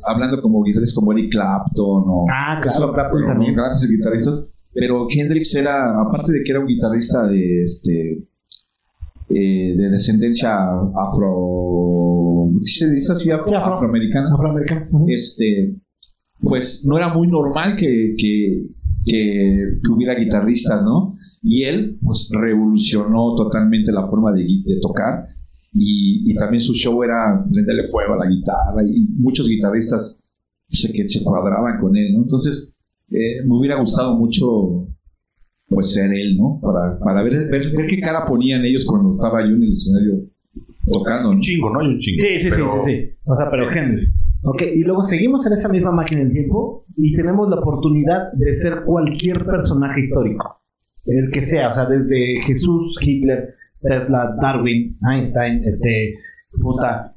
S2: Hablando como guitarristas como Eric Clapton o...
S1: Ah, claro, Clapton también.
S2: Grandes guitarristas. Pero Hendrix era, aparte de que era un guitarrista de este eh, de descendencia afro... ¿qué se dice así? Afro-
S1: Sí, afro.
S2: afroamericana
S1: Afroamericano. Ujú.
S2: este pues no era muy normal que, que, que- que hubiera guitarristas, ¿no? Y él pues revolucionó totalmente la forma de, tocar y, y también su show era prenderle fuego a la guitarra y muchos guitarristas se, que se cuadraban con él, ¿no? Entonces eh, me hubiera gustado mucho pues ser él, ¿no? Para, para ver, ver, ver qué cara ponían ellos cuando estaba yo en el escenario tocando, ¿no?
S3: Un chingo, ¿no? Hay un chingo.
S1: Sí, sí,
S3: Pero-
S1: sí, sí, sí. O sea, pero Hendrix. Ok, y luego seguimos en esa misma máquina del tiempo y tenemos la oportunidad de ser cualquier personaje histórico. El que sea, o sea, desde Jesús, Hitler, Tesla, Darwin, Einstein, este, puta.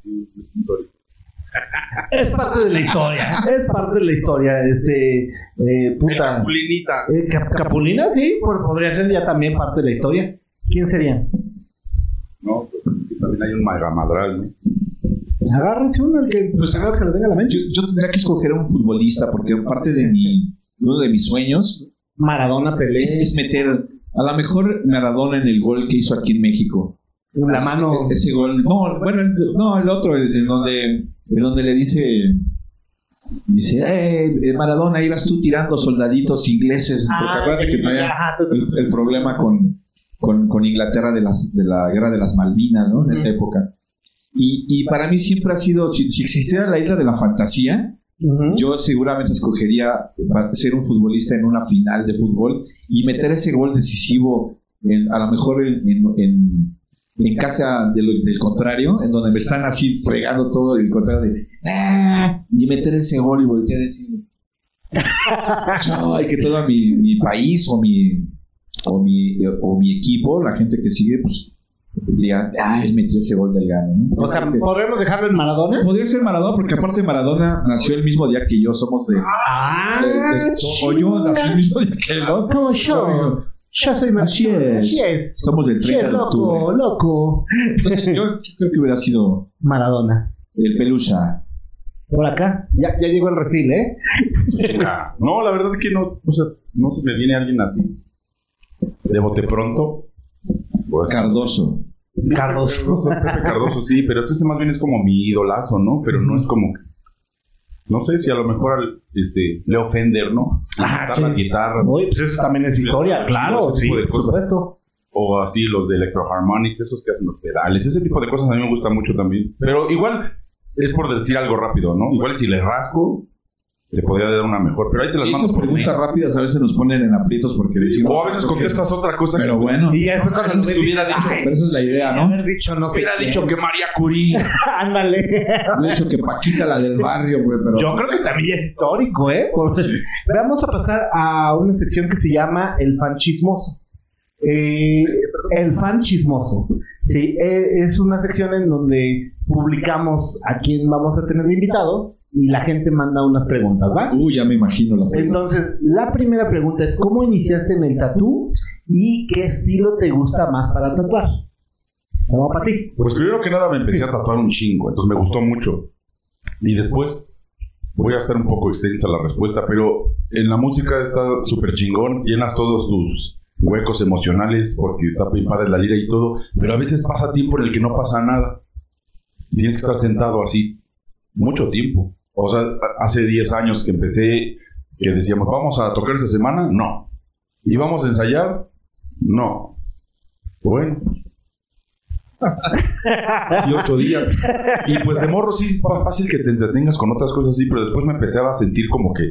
S1: Es parte de la historia, es parte de la historia, este, eh, puta.
S3: Capulinita.
S1: Eh, Cap- Capulina, sí, por- podría ser ya también parte de la historia. ¿Quién sería?
S3: No, pues que también hay un magamadral, ¿no?
S1: Agárrense uno, el que, pues, primero que le venga a la mente.
S2: Yo, yo tendría que escoger a un futbolista porque parte de mi uno de mis sueños
S1: Maradona, Pelé,
S2: es, es meter a lo mejor Maradona en el gol que hizo aquí en México.
S1: la mano.
S2: Ese gol. No, bueno, el- no, el otro, el, en donde, donde le dice. Dice, eh, eh, Maradona, ibas tú tirando soldaditos ingleses.
S1: Ah,
S2: porque acuérdate que
S1: tú-
S2: el, el problema con, con, con Inglaterra de, las, de la guerra de las Malvinas, ¿no? En esa época. Y, y para mí siempre ha sido, si, si existiera la isla de la fantasía, yo seguramente escogería ser un futbolista en una final de fútbol y meter ese gol decisivo, en- a lo mejor en, en, en- en casa de lo- del contrario, en donde me están así fregando todo el contrario de "Ah", y meter ese gol y voltear a decir "Ay, que todo mi, mi país o mi, o mi o mi equipo, la gente que sigue, pues diga, ah, él metió ese gol del gano. ¿no?
S1: O sea, ¿podremos dejarlo en Maradona?
S2: Podría ser Maradona, porque aparte Maradona nació el mismo día que yo, somos de...
S1: Ah,
S2: de- de- o yo nací el mismo día que él, ¿no?
S1: como yo. Yo soy
S2: Así
S1: Maradona.
S2: es.
S1: Así es.
S2: Somos del
S1: Sí,
S2: 30 de octubre.
S1: loco, loco.
S2: Entonces, yo, yo creo que hubiera sido
S1: Maradona.
S2: el pelusa.
S1: Por acá. Ya, ya llegó el refil, ¿eh?
S3: Ah, No, la verdad es que no, o sea, no se me viene alguien así. De bote pronto. Pues,
S2: Cardoso.
S1: Carlos.
S3: Pepe Cardoso, sí, pero este más bien es como mi idolazo, ¿no? Pero no es como. No sé si a lo mejor al, este, Leo Fender, ¿no?
S1: Ah, sí.
S3: las guitarras.
S1: Oye, pues eso también es historia, claro. Sí, por supuesto.
S3: O así los de Electroharmonics, esos que hacen los pedales. Ese tipo de cosas a mí me gusta mucho también. Pero igual es por decir algo rápido, ¿no? Igual si le rasco, te podría dar una mejor. Pero ahí se las
S2: Y
S3: mando
S2: preguntas rápidas a veces nos ponen en aprietos porque decimos.
S3: O a veces contestas otra cosa
S2: Pero
S3: que
S2: bueno,
S1: Y ya después cuando ves,
S3: hubiera dicho,
S1: "Ay,
S2: pero esa es la idea, ¿no?
S1: haber dicho no sé
S3: hubiera
S1: quién".
S3: dicho que María Curie. [laughs]
S1: Ándale.
S2: He dicho que Paquita, la del barrio, güey, pero.
S1: Yo creo que también ya es histórico, ¿eh? Por- Vamos a pasar a una sección que se llama El fan chismoso. Eh, el fan chismoso. Sí, eh, es una sección en donde publicamos a quién vamos a tener invitados y la gente manda unas preguntas, ¿va?
S2: Uy, ya me imagino las preguntas.
S1: Entonces, la primera pregunta es ¿cómo iniciaste en el tatú y qué estilo te gusta más para tatuar? Vamos para ti.
S3: Pues primero que nada me empecé a tatuar un chingo, entonces me gustó mucho. Y después voy a estar un poco extensa la respuesta, pero en la música está súper chingón, llenas todos tus huecos emocionales porque está bien padre la lira y todo, pero a veces pasa tiempo en el que no pasa nada. Tienes que estar sentado así mucho tiempo. O sea, hace 10 años que empecé, que decíamos, vamos a tocar esta semana, no. ¿Y vamos a ensayar? No. Bueno, [laughs] sí, ocho días. Y pues de morro sí, fácil que te entretengas con otras cosas así, pero después me empecé a sentir como que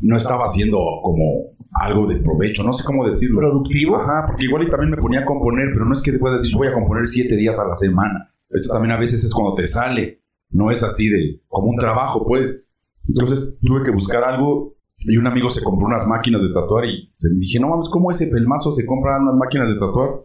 S3: no estaba haciendo como algo de provecho, no sé cómo decirlo.
S1: ¿Productivo?
S3: Ajá, porque igual y también me ponía a componer, pero no es que puedas decir, voy a componer siete días a la semana. Eso también a veces es cuando te sale, no es así de como un trabajo, pues. Entonces tuve que buscar algo y un amigo se compró unas máquinas de tatuar y dije, no mames, ¿cómo ese pelmazo se compra unas máquinas de tatuar?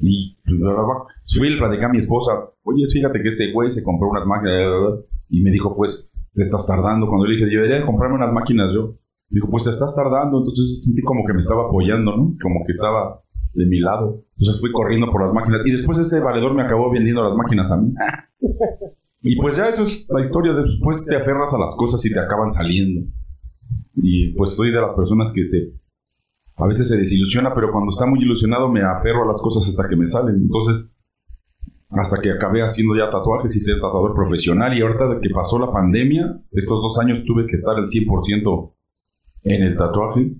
S3: Y pues, fui le platicé a mi esposa, oye, fíjate que este güey se compró unas máquinas, bla, bla, bla". y me dijo, pues, te estás tardando. Cuando le dije, yo debería de comprarme unas máquinas yo. Dijo, pues te estás tardando. Entonces sentí como que me estaba apoyando, ¿no? Como que estaba de mi lado. Entonces fui corriendo por las máquinas. Y después ese valedor me acabó vendiendo las máquinas a mí. [laughs] Y pues ya eso es la historia. Después te aferras a las cosas y te acaban saliendo. Y pues soy de las personas que se, a veces se desilusiona, pero cuando está muy ilusionado me aferro a las cosas hasta que me salen. Entonces, hasta que acabé haciendo ya tatuajes y ser tatuador profesional. Y ahorita que pasó la pandemia, estos dos años tuve que estar al 100% en el tatuaje.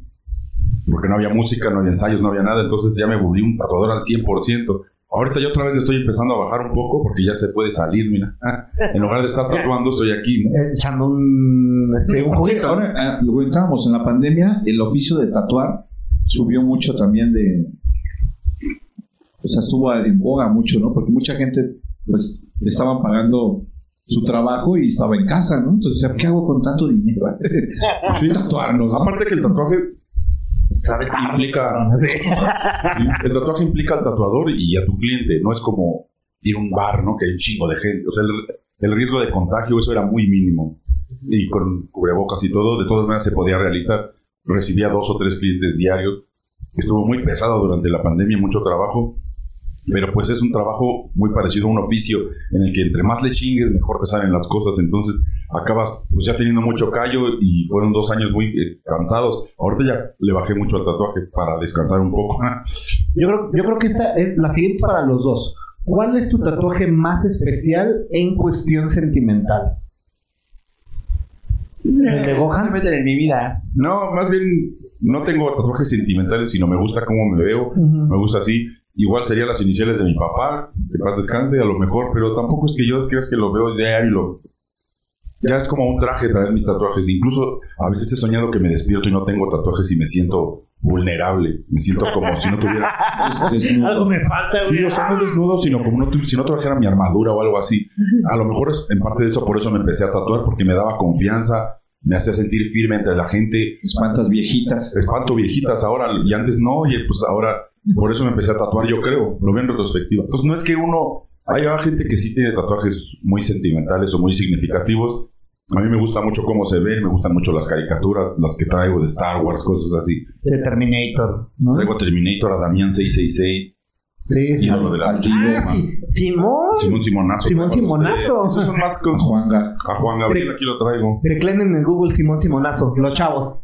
S3: Porque no había música, no había ensayos, no había nada. Entonces ya me volví un tatuador al 100%. Ahorita yo otra vez estoy empezando a bajar un poco porque ya se puede salir, mira. En lugar de estar tatuando, estoy aquí, ¿no?
S1: Eh, Echando un, este, un
S2: Porque
S1: juguito.
S2: ahora, ah, lo comentábamos, en la pandemia el oficio de tatuar subió mucho también de... O sea, estuvo en boga mucho, ¿no? Porque mucha gente, pues, le estaban pagando su trabajo y estaba en casa, ¿no? Entonces, decía, ¿qué hago con tanto dinero? [laughs] Tatuarnos, ¿no?
S3: Aparte que el tatuaje
S1: Sabe
S3: implica... [laughs] El tatuaje implica al tatuador y a tu cliente. No es como ir a un bar, ¿no? Que hay un chingo de gente. O sea, el, el riesgo de contagio, eso era muy mínimo. Y con cubrebocas y todo, de todas maneras se podía realizar. Recibía dos o tres clientes diarios. Estuvo muy pesado durante la pandemia, mucho trabajo. Pero pues es un trabajo muy parecido a un oficio en el que entre más le chingues, mejor te salen las cosas. Entonces acabas pues ya teniendo mucho callo y fueron dos años muy eh, cansados. Ahorita ya le bajé mucho al tatuaje para descansar un poco. [laughs]
S1: Yo creo, yo creo que esta es la siguiente es para los dos. ¿Cuál es tu tatuaje más especial en cuestión sentimental? ¿El de Gohan?
S4: en mi vida.
S3: No, más bien no tengo tatuajes sentimentales, sino me gusta cómo me veo, me gusta así. Igual serían las iniciales de mi papá, que paz descanse a lo mejor, pero tampoco es que yo creas que lo veo diario. Lo... Ya es como un traje traer mis tatuajes. Incluso a veces he soñado que me despierto y no tengo tatuajes y me siento vulnerable. Me siento como si no tuviera... [laughs]
S2: Desnudo.
S1: Algo me falta,
S3: Sí,
S1: güey.
S3: o sea, no desnudo, sino como no si no trajera mi armadura o algo así. A lo mejor es en parte de eso, por eso me empecé a tatuar, porque me daba confianza, me hacía sentir firme entre la gente.
S2: Espantas viejitas.
S3: Espanto viejitas ahora, y antes no, y pues ahora, por eso me empecé a tatuar, yo creo, lo veo en retrospectiva. Entonces no es que uno, hay gente que sí tiene tatuajes muy sentimentales o muy significativos. A mí me gusta mucho cómo se ven, me gustan mucho las caricaturas, las que traigo de Star Wars, cosas así.
S1: De Terminator. ¿no?
S3: Traigo Terminator, a Damián 666,
S1: Sí, sí.
S3: ídolo de la
S1: Ah, sí. Simón.
S3: Simón Simonazo.
S1: Simón Simonazo.
S3: Esos son más con
S2: A Juanga.
S3: a Juan Gabriel, aquí lo traigo.
S1: Tecleen en el Google Simón Simonazo. Los chavos.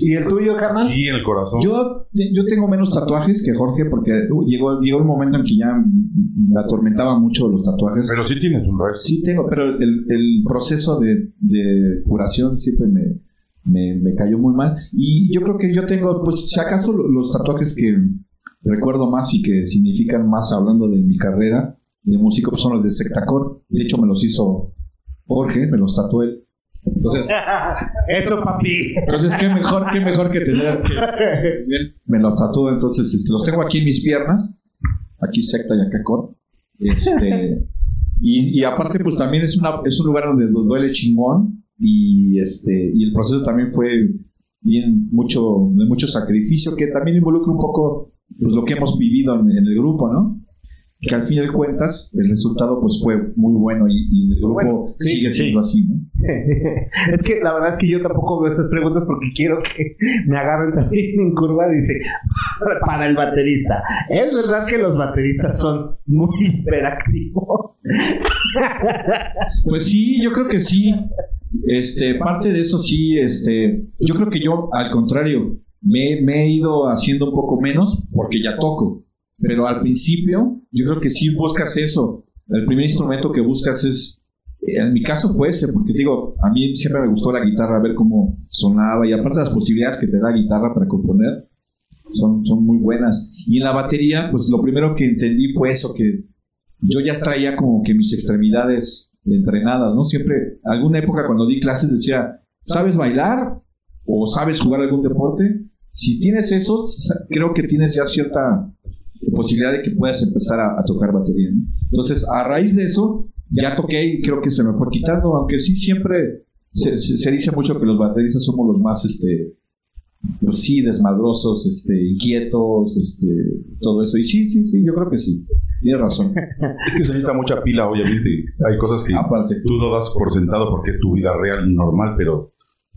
S1: ¿Y el tuyo, carnal?
S3: En el corazón.
S2: Yo, yo tengo menos tatuajes que Jorge porque uh, llegó, llegó un momento en que ya me atormentaba mucho los tatuajes.
S3: Pero sí tienes un resto.
S2: Sí tengo, pero el, el proceso de, de curación siempre me, me, me cayó muy mal. Y yo creo que yo tengo, pues si acaso lo- los tatuajes que recuerdo más y que significan más hablando de mi carrera de músico pues son los de Sectacor. De hecho me los hizo Jorge, me los tatuó él. Entonces, [laughs]
S1: Eso, papi.
S2: entonces qué mejor, qué mejor que tener que [laughs] me los tatúo, entonces este, los tengo aquí en mis piernas, aquí secta y acá cor. Este, y, y aparte pues también es una es un lugar donde du- duele chingón y este y el proceso también fue bien mucho de mucho sacrificio que también involucra un poco pues lo que hemos vivido en, en el grupo, ¿no? Que al fin de cuentas el resultado pues fue muy bueno y, y el grupo
S1: Bueno, sí,
S2: sigue
S1: sí.
S2: siendo así, ¿no? [laughs]
S1: es que la verdad es que yo tampoco veo estas preguntas porque quiero que me agarren también en curva. Dice, para el baterista. ¿Es verdad que los bateristas son muy hiperactivos?
S2: Pues sí, yo creo que sí. Este, parte de eso sí, este, yo creo que yo, al contrario, me, me he ido haciendo un poco menos porque ya toco. Pero al principio, yo creo que sí buscas eso. El primer instrumento que buscas es, en mi caso fue ese, porque digo, a mí siempre me gustó la guitarra, ver cómo sonaba y aparte las posibilidades que te da guitarra para componer son, son muy buenas. Y en la batería, pues lo primero que entendí fue eso, que yo ya traía como que mis extremidades entrenadas, ¿no? Siempre, alguna época cuando di clases decía, ¿sabes bailar? ¿O sabes jugar algún deporte? Si tienes eso, creo que tienes ya cierta posibilidad de que puedas empezar a, a tocar batería, ¿no? Entonces, a raíz de eso, ya toqué y creo que se me fue quitando, aunque sí siempre se, se- se dice mucho que los bateristas somos los más, este, pues sí, desmadrosos, este, inquietos, este, todo eso. Y sí, sí, sí, yo creo que sí. Tienes razón.
S3: Es que se necesita mucha pila, obviamente. Hay cosas que
S2: Aparte.
S3: tú lo das por sentado porque es tu vida real y normal, pero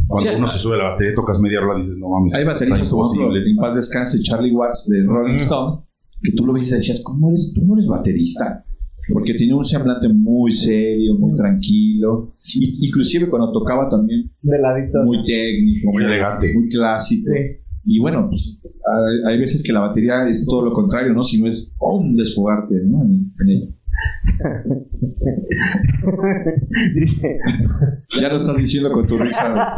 S3: cuando uno se sube a la batería, tocas media hora, dices, no mames,
S2: Hay bateristas como en paz descanse Charlie Watts de Rolling Stones, que tú lo ves y decías, ¿cómo eres? Tú no eres baterista. Porque tenía un semblante muy serio, muy tranquilo. Y, inclusive cuando tocaba también
S1: De ladito.
S2: muy técnico,
S3: Muy elegante.
S2: muy clásico.
S1: Sí.
S2: Y bueno, pues hay, hay veces que la batería es todo lo contrario, ¿no? Si no es ¡pum! desfogarte, ¿no? En, en ella. [laughs]
S1: Dice,
S2: Ya lo estás diciendo con tu risa.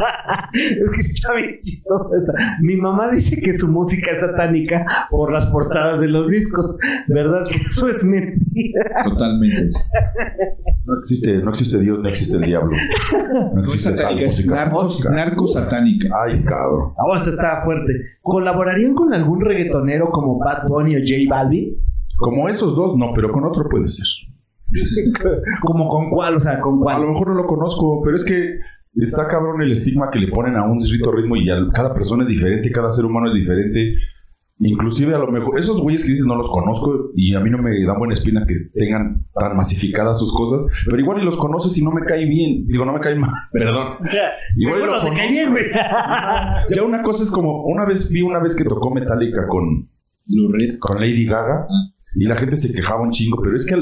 S1: es que está bien chistoso esta. Mi mamá dice que su música es satánica por las portadas de los discos. ¿Verdad que eso es mentira?
S2: Totalmente.
S3: No existe, no existe Dios, no existe el diablo. No
S2: No es
S3: existe tal
S2: satánica, es narco satánica.
S3: Ay, cabrón.
S1: Ahora esta está fuerte. ¿Colaborarían con algún reggaetonero como Bad Bunny o J Balvin?
S3: Como esos dos, no, pero con otro puede ser. [laughs]
S1: ¿Como con cuál? O sea, ¿con
S3: A lo
S1: cuál?
S3: mejor no lo conozco, pero es que está cabrón el estigma que le ponen a un cierto ritmo y a- cada persona es diferente, cada ser humano es diferente. Inclusive a lo mejor, esos güeyes que dices no los conozco y a mí no me dan buena espina que tengan tan masificadas sus cosas, pero igual y los conoces y no me cae bien, digo, no me cae mal, perdón.
S1: O sea, [laughs]
S3: Igual lo
S1: te cae
S3: conozco.
S1: bien, güey. [laughs]
S3: Ya una cosa es como, una vez vi una vez que tocó Metallica con, con Lady Gaga y la gente se quejaba un chingo, pero es que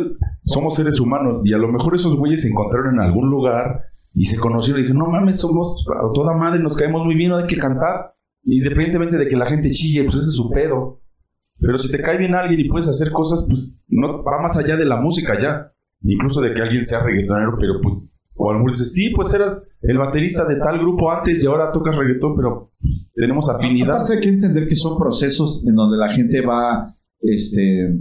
S3: somos seres humanos y a lo mejor esos güeyes se encontraron en algún lugar y se conocieron y dijeron, no mames, somos toda madre, nos caemos muy bien, no hay que cantar. Independientemente de que la gente chille, pues ese es su pedo. Pero si te cae bien alguien y puedes hacer cosas, pues no va más allá de la música ya. Incluso de que alguien sea reggaetonero, pero pues, o a lo mejor dices, sí, pues eras el baterista de tal grupo antes y ahora tocas reggaetón, pero tenemos afinidad.
S2: Aparte hay que entender que son procesos en donde la gente va este,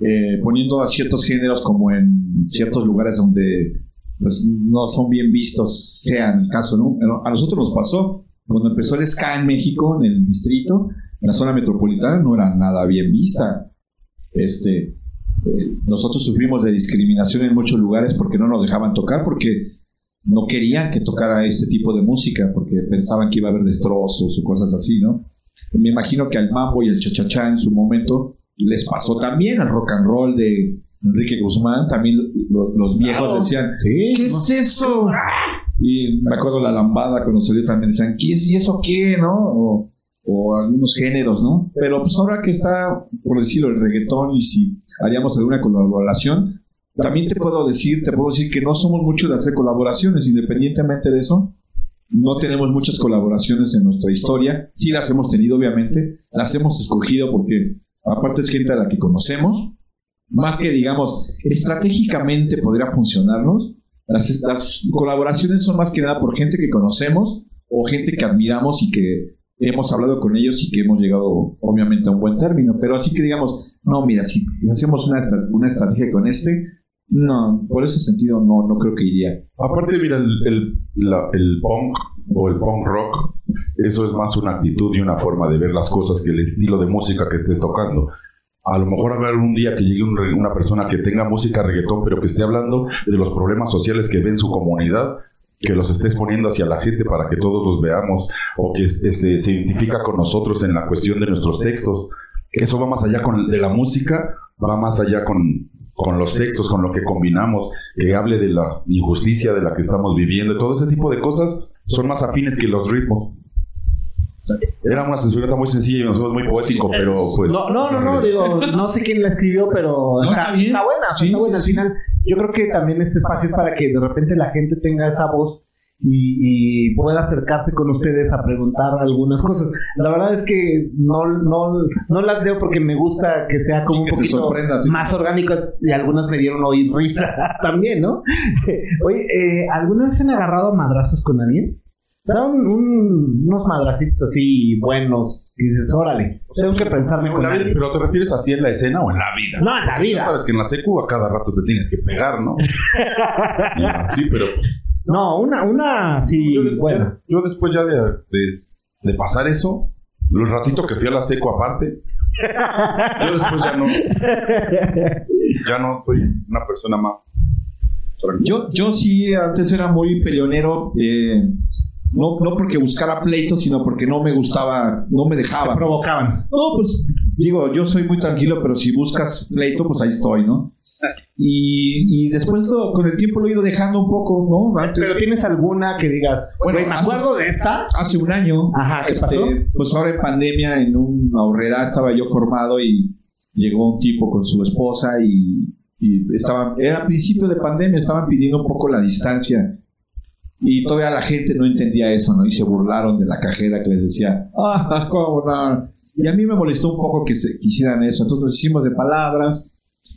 S2: eh, poniendo a ciertos géneros como en ciertos lugares donde pues, no son bien vistos, sea en el caso, ¿no? A nosotros nos pasó, cuando empezó el ska en México, en el distrito, en la zona metropolitana, no era nada bien vista. Este, eh, nosotros sufrimos de discriminación en muchos lugares porque no nos dejaban tocar, porque no querían que tocara este tipo de música, porque pensaban que iba a haber destrozos o cosas así, ¿no? Me imagino que al mambo y al chachachá en su momento les pasó también al rock and roll de Enrique Guzmán, también lo- los viejos
S1: Claro.
S2: decían,
S1: Sí,
S2: ¿qué es eso? Y me acuerdo la lambada cuando salió también decían, ¿qué es y eso qué? ¿no? O, o algunos géneros, ¿no? Pero pues ahora que está, por decirlo, el reggaetón y si haríamos alguna colaboración, también te puedo decir, te puedo decir que no somos muchos de hacer colaboraciones, independientemente de eso. No tenemos muchas colaboraciones en nuestra historia. Sí las hemos tenido, obviamente. Las hemos escogido porque, aparte, es gente a la que conocemos. Más que, digamos, estratégicamente podría funcionarnos. Las, las colaboraciones son más que nada por gente que conocemos o gente que admiramos y que hemos hablado con ellos y que hemos llegado, obviamente, a un buen término. Pero así que, digamos, no, mira, si hacemos una, una estrategia con este, No, por ese sentido no, no creo que iría.
S3: Aparte, mira, el, el, el punk o el punk rock, eso es más una actitud y una forma de ver las cosas que el estilo de música que estés tocando. A lo mejor habrá un día que llegue una persona que tenga música reggaetón, pero que esté hablando de los problemas sociales que ve en su comunidad, que los estés poniendo hacia la gente para que todos los veamos, o que este, se identifica con nosotros en la cuestión de nuestros textos. Eso va más allá con, de la música, va más allá con, con los textos, con lo que combinamos, que hable de la injusticia de la que estamos viviendo, y todo ese tipo de cosas son más afines que los ritmos. Era una censureta muy sencilla y nosotros muy poético, pero pues...
S1: No, no, no, no, [laughs] digo, no sé quién la escribió, pero está,
S2: está bien.
S1: está buena,
S2: Sí,
S1: está buena. Al
S2: sí,
S1: final, yo creo que también este espacio es para que de repente la gente tenga esa voz y, y pueda acercarse con ustedes a preguntar algunas cosas. La verdad es que no, no, no las veo porque me gusta que sea como un poquito más orgánico y algunas me dieron oír risa [laughs] también, ¿no? [laughs] Oye, eh, ¿alguna vez se han agarrado a madrazos con alguien? Son un- unos madracitos así buenos dices, órale, tengo que pensarme con
S3: la vida. ¿Pero te refieres así en la escena o en la vida?
S1: No, en la
S3: Porque
S1: vida.
S3: Ya sabes que en la secu a cada rato te tienes que pegar, ¿no? [laughs] Sí, pero
S1: No, una, una, sí,
S3: yo, yo después ya de, de- de pasar eso, el ratito que fui a la seco aparte, yo después ya no, ya no soy una persona más tranquila.
S2: Yo, yo sí antes era muy peleonero, eh, no, no porque buscara pleito, sino porque no me gustaba, no me dejaba.
S1: provocaban.
S2: No, pues digo, yo soy muy tranquilo, pero si buscas pleito, pues ahí estoy, ¿no? Y, y después lo- con el tiempo lo he ido dejando un poco, ¿no? Antes,
S1: Pero tienes alguna que digas,
S2: Bueno,
S1: me
S2: hace-
S1: acuerdo de esta.
S2: hace un año,
S1: Ajá, ¿qué
S2: este,
S1: pasó?
S2: pues ahora en pandemia, en una horrera, estaba yo formado y llegó un tipo con su esposa y, y estaba, era principio de pandemia, estaban pidiendo un poco la distancia. Y todavía la gente no entendía eso, ¿no? Y se burlaron de la cajera que les decía, ah, ¿cómo no? Y a mí me molestó un poco que se quisieran eso. Entonces nos hicimos de palabras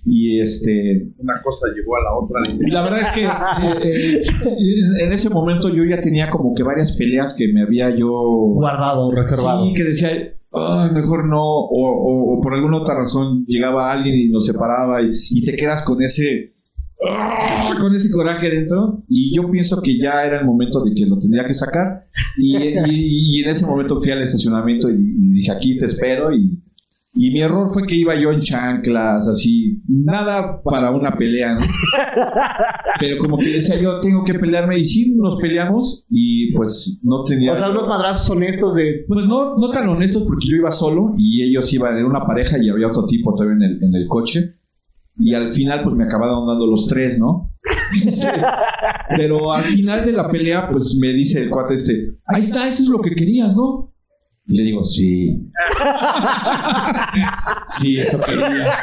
S2: y este...
S3: Una cosa llevó a la otra.
S2: Y la verdad es que eh, eh, en ese momento yo ya tenía como que varias peleas que me había yo
S1: Guardado, reservado.
S2: Sí, que decía, "Ay, mejor no, o, o- o por alguna otra razón llegaba alguien y nos separaba y, y te quedas con ese, "Ah", con ese coraje dentro. Y yo pienso que ya era el momento de que lo tendría que sacar. Y, y- y en ese momento fui al estacionamiento y, y dije, aquí te espero. Y, y mi error fue que iba yo en chanclas, así, nada para una pelea, ¿no? [laughs] Pero como que decía yo, tengo que pelearme. Y sí, nos peleamos y pues no tenía...
S1: O sea, unos madrazos honestos de.
S2: Pues no, no tan honestos porque yo iba solo y ellos iban en una pareja y había otro tipo todavía en el, en el coche. Y al final pues me acabaron dando los tres, ¿no? [laughs] Sí. Pero al final de la pelea pues me dice el cuate este, ahí está, eso es lo que querías, ¿no? Y le digo, sí. sí, eso quería.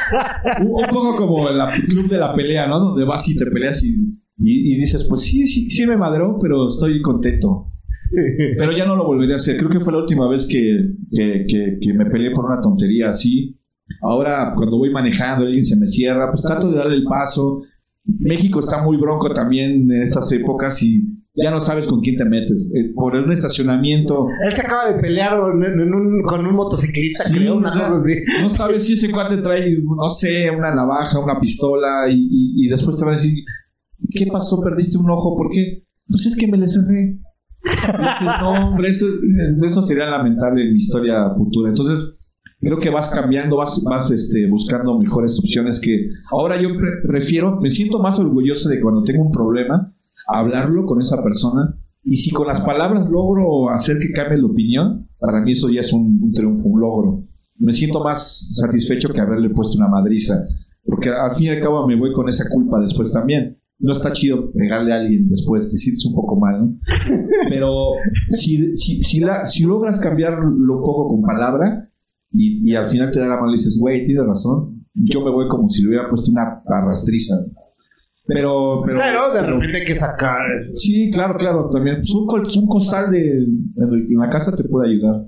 S2: Un, poco como el club de la pelea, ¿no? Donde vas y te peleas y, y- dices, pues sí, sí, sí me madró, pero estoy contento. Pero ya no lo volvería a hacer. Creo que fue la última vez que, que, que- que me peleé por una tontería así. Ahora, cuando voy manejando, alguien se me cierra, pues trato de darle el paso. México está muy bronco también en estas épocas y ya no sabes con quién te metes. Eh, Por un estacionamiento,
S1: Él se acaba de pelear en- en un- con un motociclista,
S2: Sí,
S1: creo, una
S2: o sea,
S1: cosa así.
S2: no sabes si ese cuate trae, no sé, una navaja, una pistola y, y- y después te van a decir, ¿qué pasó? ¿Perdiste un ojo? ¿Por qué? Pues es que me le cerré. No, hombre, eso, eso sería lamentable en mi historia futura. Entonces, creo que vas cambiando, vas, vas este, buscando mejores opciones que ahora yo pre- prefiero, me siento más orgulloso de cuando tengo un problema, hablarlo con esa persona. Y si con las palabras logro hacer que cambie la opinión, para mí eso ya es un, un triunfo, un logro. Me siento más satisfecho que haberle puesto una madriza, porque al fin y al cabo me voy con esa culpa después también. No está chido pegarle a alguien después, te sientes un poco mal, ¿no? [laughs] Pero si, si, si, la, si logras cambiarlo un poco con palabra y, y al final te da la mano y dices, güey, tienes razón, yo me voy como si le hubiera puesto una arrastriza. Pero, pero,
S1: Pero de repente hay que sacar eso.
S2: Sí, claro, claro, también. Pues un, un costal de, en la casa te puede ayudar.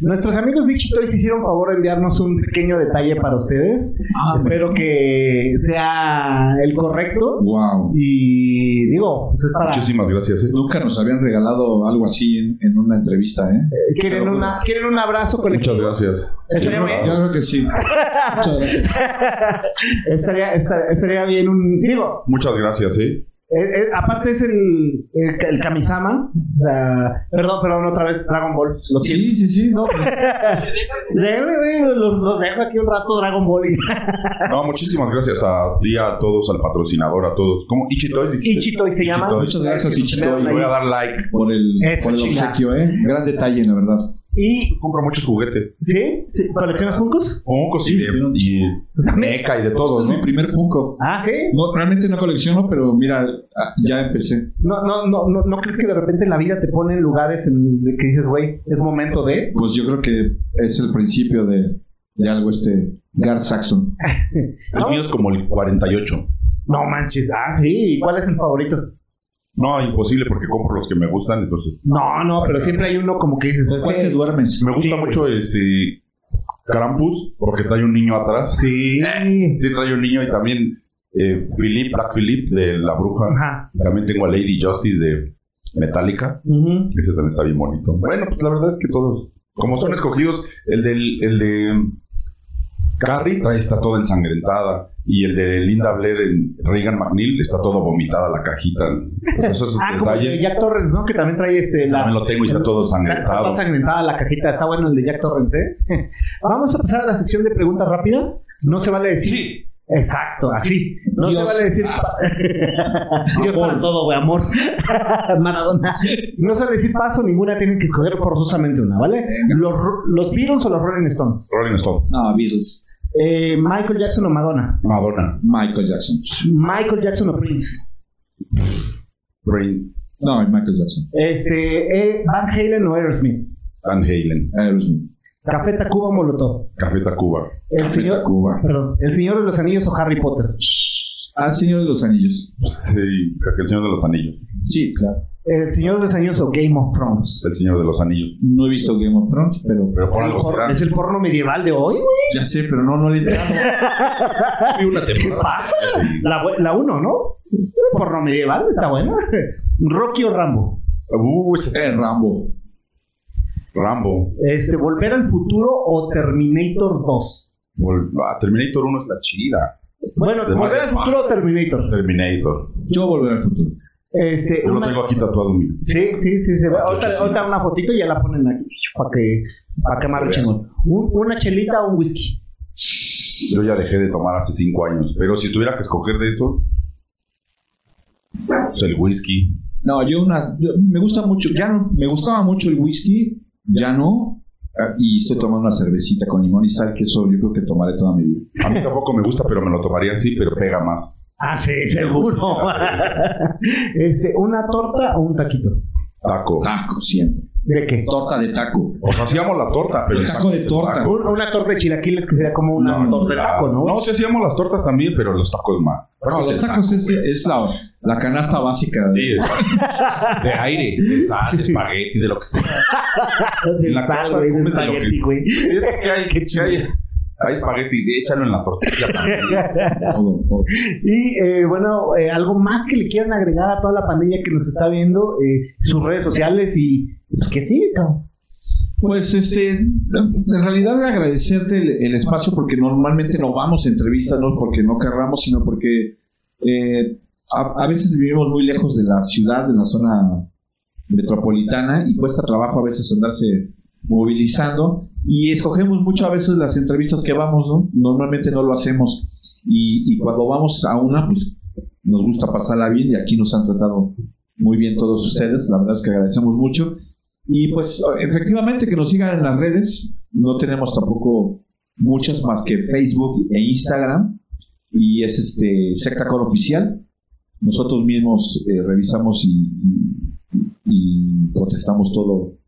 S1: Nuestros amigos Vichy Toys hicieron favor de enviarnos un pequeño detalle para ustedes.
S2: Ah,
S1: Espero que sea el correcto.
S2: Wow.
S1: Y digo, pues es para.
S3: Muchísimas gracias. ¿eh?
S2: Nunca nos habían regalado algo así en, en una entrevista, ¿eh?
S1: ¿Quieren, una, ¿Quieren un abrazo colectivo?
S3: Muchas gracias.
S1: Estaría bien.
S2: Yo creo que sí. [laughs] Muchas gracias.
S1: estaría, estaría, estaría bien un. Digo,
S3: Muchas gracias, ¿eh?
S1: Eh, eh, aparte es el, el, el Kamisama. perdón, perdón, otra vez Dragon Ball. Lo siento.
S2: Sí, sí, sí. No,
S1: Déjame, güey, los, los dejo aquí un rato Dragon Ball. Y...
S3: No, muchísimas gracias a ti, a todos, al patrocinador, a todos. ¿Cómo? Ichitoy.
S1: Ichitoy se llama.
S2: Muchas gracias, Ichitoy.
S3: Le voy a dar like.
S2: por el,
S1: Eso,
S2: por el obsequio, ¿eh? Gran detalle, la verdad.
S1: Y.
S3: Compro muchos juguetes.
S1: ¿Sí? ¿Sí? ¿Coleccionas Funkos?
S3: Funkos y, de- y meca y de todo,
S2: Este es
S3: ¿no?
S2: mi primer Funko.
S1: Ah, sí.
S2: No, realmente no colecciono, pero mira, ah, ya empecé.
S1: No, no, no, no, ¿no crees que de repente la vida te pone en lugares en que dices, güey, es momento de.
S2: Pues yo creo que es el principio de, de algo este Gar Saxon. [laughs]
S3: El mío es como el 48.
S1: No manches. Ah, sí. ¿Y cuál es el favorito?
S3: No, imposible porque compro los que me gustan, entonces.
S1: No, no, pero siempre hay uno como que dices. es
S2: ¿Cuál
S1: que-
S2: te duermes?
S3: Me gusta
S1: Sí,
S3: mucho este Krampus porque trae un niño atrás.
S1: Sí.
S3: Sí, trae un niño y también eh, Philip, Black Philip de La Bruja.
S1: Ajá.
S3: También tengo a Lady Justice de Metallica.
S1: Ujú.
S3: Ese también está bien bonito. Bueno, pues la verdad es que todos, como son escogidos, el del el de Carrie trae está toda ensangrentada y el de Linda Blair en Reagan McNeil está todo vomitada la cajita. Pues esos
S1: Ah, como el de
S3: detalles
S1: Jack Torrens, ¿no? Que también trae este. La,
S3: también lo tengo y está todo
S1: Está
S3: ensangrentado.
S1: toda ensangrentada la cajita. Está bueno el de Jack Torrens, ¿eh? [laughs] Vamos a pasar a la sección de preguntas rápidas. No se vale decir.
S3: Sí,
S1: Exacto, así. No
S2: Dios.
S1: se vale decir. pa- [laughs] Dios para todo, güey, amor. [laughs] Maradona. No se vale decir paso, ninguna tienen que escoger forzosamente una, ¿vale? Los, los Beatles o los Rolling Stones.
S3: Rolling Stone,
S2: No, Beatles.
S1: Eh, Michael Jackson o Madonna.
S3: Madonna,
S2: Michael Jackson.
S1: Michael Jackson o Prince.
S3: Prince,
S2: No, Michael Jackson.
S1: Este, eh, Van Halen o Aerosmith.
S3: Van Halen,
S2: Aerosmith.
S1: Café Tacuba o Molotov.
S3: Café Tacuba.
S1: El
S2: Café
S1: señor,
S2: Tacuba.
S1: perdón, El Señor de los Anillos o Harry Potter.
S2: Al Señor de los Anillos.
S3: Sí, el Señor de los Anillos.
S2: Sí, claro.
S1: El Señor de los Anillos o Game of Thrones.
S3: El Señor de los Anillos.
S2: No he visto Game of Thrones, pero
S3: Pero por algo será.
S1: Es el porno medieval de hoy, güey.
S2: ya sé, pero no, no le entiendo. [laughs]
S3: Una temporada.
S1: pasa?
S3: Sí.
S1: La, la uno, ¿no? Porno medieval, está bueno. Rocky o Rambo.
S3: Uh, ese-
S2: Eh, Rambo.
S3: Rambo.
S1: Este, Volver al futuro o Terminator 2.
S3: Vol- ah, Terminator 1 es la chida.
S1: Bueno, Volver al futuro o Terminator.
S3: Terminator.
S2: Yo volveré al futuro.
S1: Este,
S3: Yo lo tengo aquí tatuado, mira.
S1: Sí, sí, sí. Se ve.
S3: Sí.
S1: ahorita una fotito y ya la ponen aquí para que, para que
S3: vea.
S1: chingón. Un- una chelita o un whisky.
S3: Yo ya dejé de tomar hace cinco años. Pero si tuviera que escoger de eso, pues el whisky.
S2: No, yo una. yo- me gusta mucho. Ya no. Me gustaba mucho el whisky. Ya no. Ah, Y estoy tomando una cervecita con limón y sal, que eso yo creo que tomaré toda mi vida.
S3: A mí tampoco me gusta, pero me lo tomaría así, pero pega más.
S1: Ah, sí, seguro. [laughs] este, una torta o un taquito.
S3: Taco.
S2: Taco, siempre.
S1: ¿De qué?
S2: Torta de taco.
S3: O sea, hacíamos la torta, pero
S2: El taco de torta.
S3: taco.
S1: Una torta de chilaquiles que sería como una
S3: No,
S1: torta de taco, ¿no?
S3: No, sí hacíamos las tortas también, pero los tacos más.
S2: No, los tacos es, es la, la canasta básica. de-
S3: Sí, es- [laughs] de aire, de sal, de espagueti, de lo que sea. [laughs]
S1: de
S3: en la
S1: sal,
S3: casa
S1: güey, de espagueti, güey.
S3: Si es que hay, [laughs] que hay, hay espagueti, échalo en la tortilla también.
S2: todo, [laughs] todo.
S1: Y eh, bueno, eh, algo más que le quieran agregar a toda la pandilla que nos está viendo, eh, sus redes sociales y pues que sí, cabrón.
S2: Pues este, en realidad agradecerte el, el espacio porque normalmente no vamos a entrevistas, no porque no querramos, sino porque eh, a, a veces vivimos muy lejos de la ciudad, de la zona metropolitana y cuesta trabajo a veces andarse movilizando y escogemos mucho a veces las entrevistas que vamos, ¿no? Normalmente no lo hacemos y, y cuando vamos a una, pues nos gusta pasarla bien y aquí nos han tratado muy bien todos ustedes, la verdad es que agradecemos mucho. Y pues efectivamente que nos sigan en las redes, no tenemos tampoco muchas más que Facebook e Instagram y es este Sectacor oficial. Nosotros mismos eh, revisamos y, y contestamos todo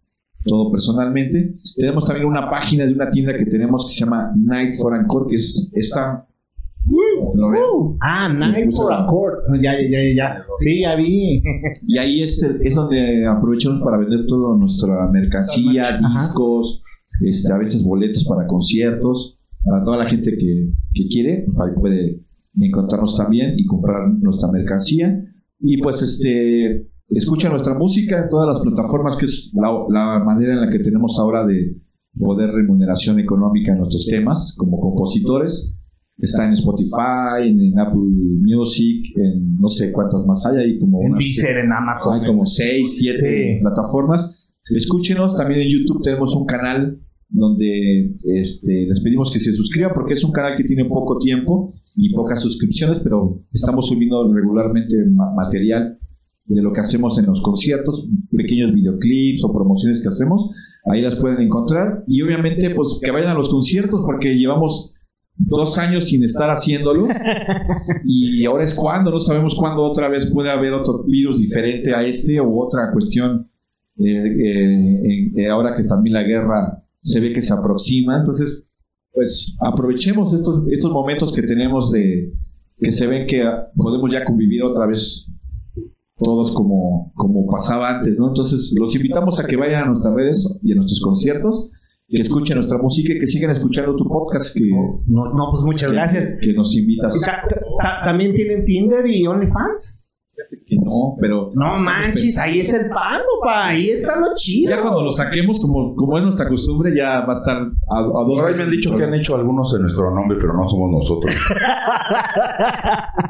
S2: todo personalmente. Tenemos también una página de una tienda que tenemos que se llama Night for Encore, que es esta. ¿Lo ven?
S1: Ah, Night for
S2: la-
S1: Accord. Ya, ya, ya, ya. [laughs] Sí, ya vi.
S2: Y ahí este, es donde aprovechamos para vender toda nuestra mercancía,
S1: Ajá.
S2: discos, este, a veces boletos para conciertos, para toda la gente que, que quiere, pues ahí puede encontrarnos también y comprar nuestra mercancía. Y pues este, escucha nuestra música en todas las plataformas, que es la, la manera en la que tenemos ahora de poder remuneración económica en nuestros temas como compositores. Está en Spotify, en, en Apple Music, en no sé cuántas más hay, hay como
S1: En
S2: unas-
S1: Deezer, en Amazon.
S2: hay como 6, 7
S1: Sí.
S2: plataformas. Escúchenos, también en YouTube tenemos un canal donde este, les pedimos que se suscriban porque es un canal que tiene poco tiempo y pocas suscripciones, pero estamos subiendo regularmente ma- material de lo que hacemos en los conciertos, pequeños videoclips o promociones que hacemos, ahí las pueden encontrar. Y obviamente pues que vayan a los conciertos porque llevamos dos años sin estar haciéndolo [laughs] y ahora es cuando, no sabemos cuándo otra vez puede haber otro virus diferente a este o otra cuestión eh, eh, eh, ahora que también la guerra se ve que se aproxima, entonces pues aprovechemos estos, estos momentos que tenemos de que se ven que podemos ya convivir otra vez todos como, como pasaba antes, ¿no? Entonces los invitamos a que vayan a nuestras redes y a nuestros conciertos, que escuchen nuestra música y que sigan escuchando tu podcast que,
S1: No, no, pues muchas
S2: que-
S1: gracias.
S2: que nos invitas.
S1: Ta- ta- ¿También tienen Tinder y OnlyFans?
S2: Que no, pero
S1: No manches, ahí está el pan, pa, ahí está lo chido.
S2: ya cuando lo saquemos, como, como es nuestra costumbre, ya va a estar a, a dos
S3: Por ahí me han dicho que han hecho algunos en nuestro nombre, pero no somos nosotros. [laughs]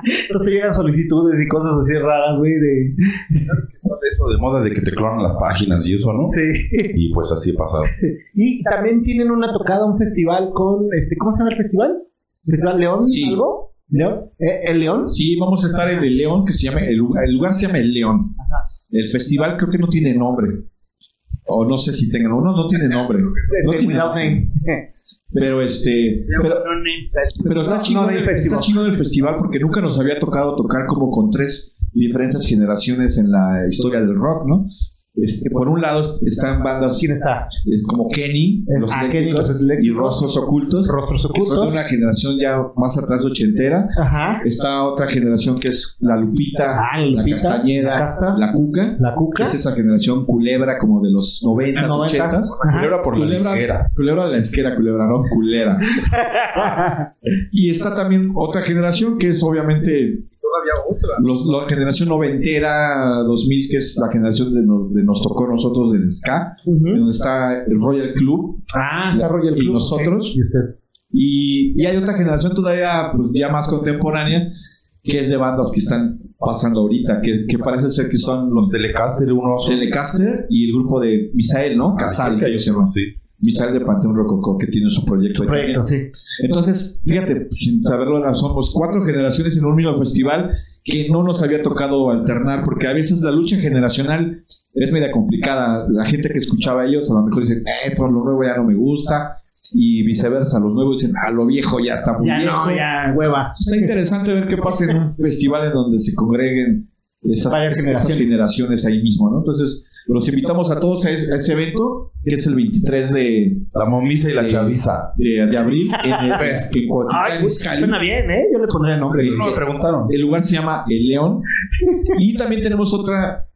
S1: Entonces te llegan solicitudes y cosas así raras, güey, de...
S3: de eso de moda de que te clonan las páginas y eso, ¿no?
S1: Sí.
S3: Y pues así pasa. [laughs]
S1: Y también tienen una tocada, un festival con, este, ¿cómo se llama el festival? ¿Festival León?
S2: Sí.
S1: ¿Algo? ¿León? ¿Eh, ¿El León?
S2: Sí, vamos a estar en el León, que se llama, el lugar, el lugar se llama El León. El festival creo que no tiene nombre. O no sé si tengan uno, no tiene nombre. [laughs] No tiene nombre. Pero este, pero, pero está
S1: el
S2: está chingón el festival porque nunca nos había tocado tocar como con tres diferentes generaciones en la historia del rock, ¿no? Este, por un lado est- están bandas
S1: ¿Quién está?
S2: como Kenny, los
S1: ah, Kenny,
S2: eléctricos
S1: los
S2: y. Rostros Ocultos,
S1: Rostros
S2: que son de
S1: ocultos.
S2: una generación ya más atrás ochentera.
S1: Ajá.
S2: Está otra generación que es la Lupita,
S1: Ah, la
S2: la
S1: Lupita,
S2: Castañeda,
S1: la Casta.
S2: la Cuca,
S1: La
S2: que
S1: Cuca.
S2: es esa generación culebra como de los 90,
S1: 90.
S2: 80.
S1: Ajá.
S3: Culebra por la disquera.
S2: Culebra de la esquera, culebra, no culera. [laughs] Y está también otra generación que es obviamente
S4: Todavía otra.
S2: los, la generación noventera, 2000, que es la generación de, no- de nos tocó a nosotros del ska, donde está el Royal Club
S1: Ah, está Royal
S2: y
S1: Club.
S2: nosotros.
S1: ok. ¿Y usted?
S2: y, y hay otra generación todavía pues ya más contemporánea que es de bandas que están pasando ahorita, que, que parece ser que son los
S3: Telecaster, uno son-
S2: Telecaster y el grupo de Misael, ¿no?
S3: Ah,
S2: Casal,
S3: que ellos
S2: ellos se llaman.
S3: Sí.
S2: Misael de Panteón Rococó, que tiene su proyecto.
S1: Proyecto, sí.
S2: Entonces, fíjate, sin saberlo, somos cuatro generaciones en un mismo festival que no nos había tocado alternar, porque a veces la lucha generacional es media complicada. La gente que escuchaba a ellos a lo mejor dicen, eh, todo lo nuevo ya no me gusta, y viceversa, los nuevos dicen, a lo viejo ya está muy
S1: Ya
S2: viejo.
S1: no, ya, hueva.
S2: Está interesante ver qué pasa en un festival en donde se congreguen esas, esas
S1: generaciones
S2: ahí mismo, ¿no? Entonces, los invitamos a todos a ese, evento, que es el 23 de,
S3: La momisa y la chaviza.
S2: de, de abril en, el, en Cuautitlán,
S1: Ay, pues, suena bien, ¿eh? Yo le pondré el nombre.
S3: No me preguntaron.
S2: El lugar se llama El León. Y también tenemos otra,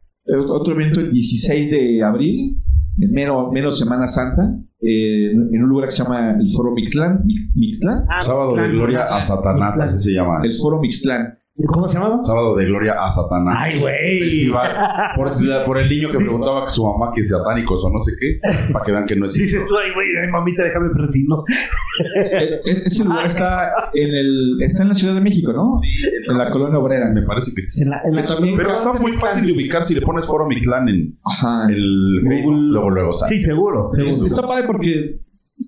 S2: otro evento el 16 de abril, en menos, menos Semana Santa, eh, en un lugar que se llama el Foro Mixtlán. Mix- Mixtlán.
S1: Ah,
S3: Sábado de
S1: Mixtlán.
S3: gloria a Satanás,
S1: Mixtlán.
S3: así se llama.
S2: El Foro Mixtlán.
S1: ¿Cómo se llamaba?
S3: Sábado de gloria a Satanás.
S1: Ay, güey.
S3: Por, por el niño que preguntaba que su mamá que es satánicos o no sé qué, para que vean que no es
S1: Dices tú, ay, güey, ay, mamita, déjame persigno.
S2: E- e- Ese lugar está en, el, está en la Ciudad de México, ¿no? En la colonia obrera.
S3: Me parece que sí.
S1: En la, en la
S2: también-
S3: Pero está muy fácil de ubicar si le pones Foro Mictlán en
S2: Ajá.
S3: el Facebook, luego luego sale.
S1: Sí, seguro. seguro.
S2: Es- Está padre porque,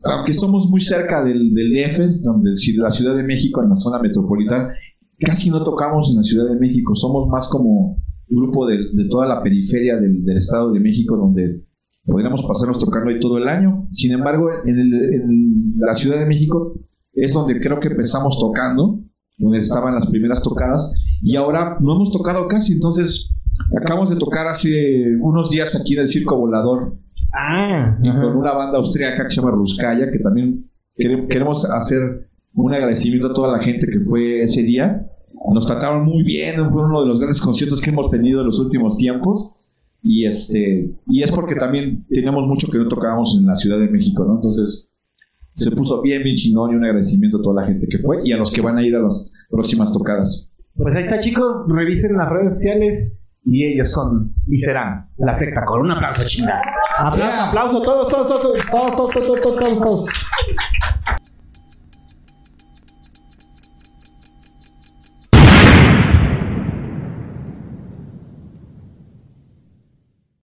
S2: aunque somos muy cerca del, del DF, donde si- la Ciudad de México, en la zona metropolitana, casi no tocamos en la Ciudad de México. Somos más como grupo de, de toda la periferia del, del Estado de México, donde podríamos pasarnos tocando ahí todo el año. Sin embargo, en, el- en la Ciudad de México es donde creo que empezamos tocando, donde estaban las primeras tocadas, y ahora no hemos tocado casi. Entonces, acabamos de tocar hace unos días aquí en el Circo Volador
S1: Ah,
S2: y con una banda austríaca que se llama Ruskaya, que también quere- queremos hacer un agradecimiento a toda la gente que fue ese día. Nos trataron muy bien, fue uno de los grandes conciertos que hemos tenido en los últimos tiempos. Y, este, y es porque también teníamos mucho que no tocábamos en la Ciudad de México, ¿no? Entonces se puso bien, bien chingón y un agradecimiento a toda la gente que fue y a los que van a ir a las próximas tocadas.
S1: Pues ahí está, chicos, revisen las redes sociales y ellos son y serán la secta con un aplauso chingada. Aplauso, aplauso todos, todos, todos, todos, todos, todos, todos, todos. todos.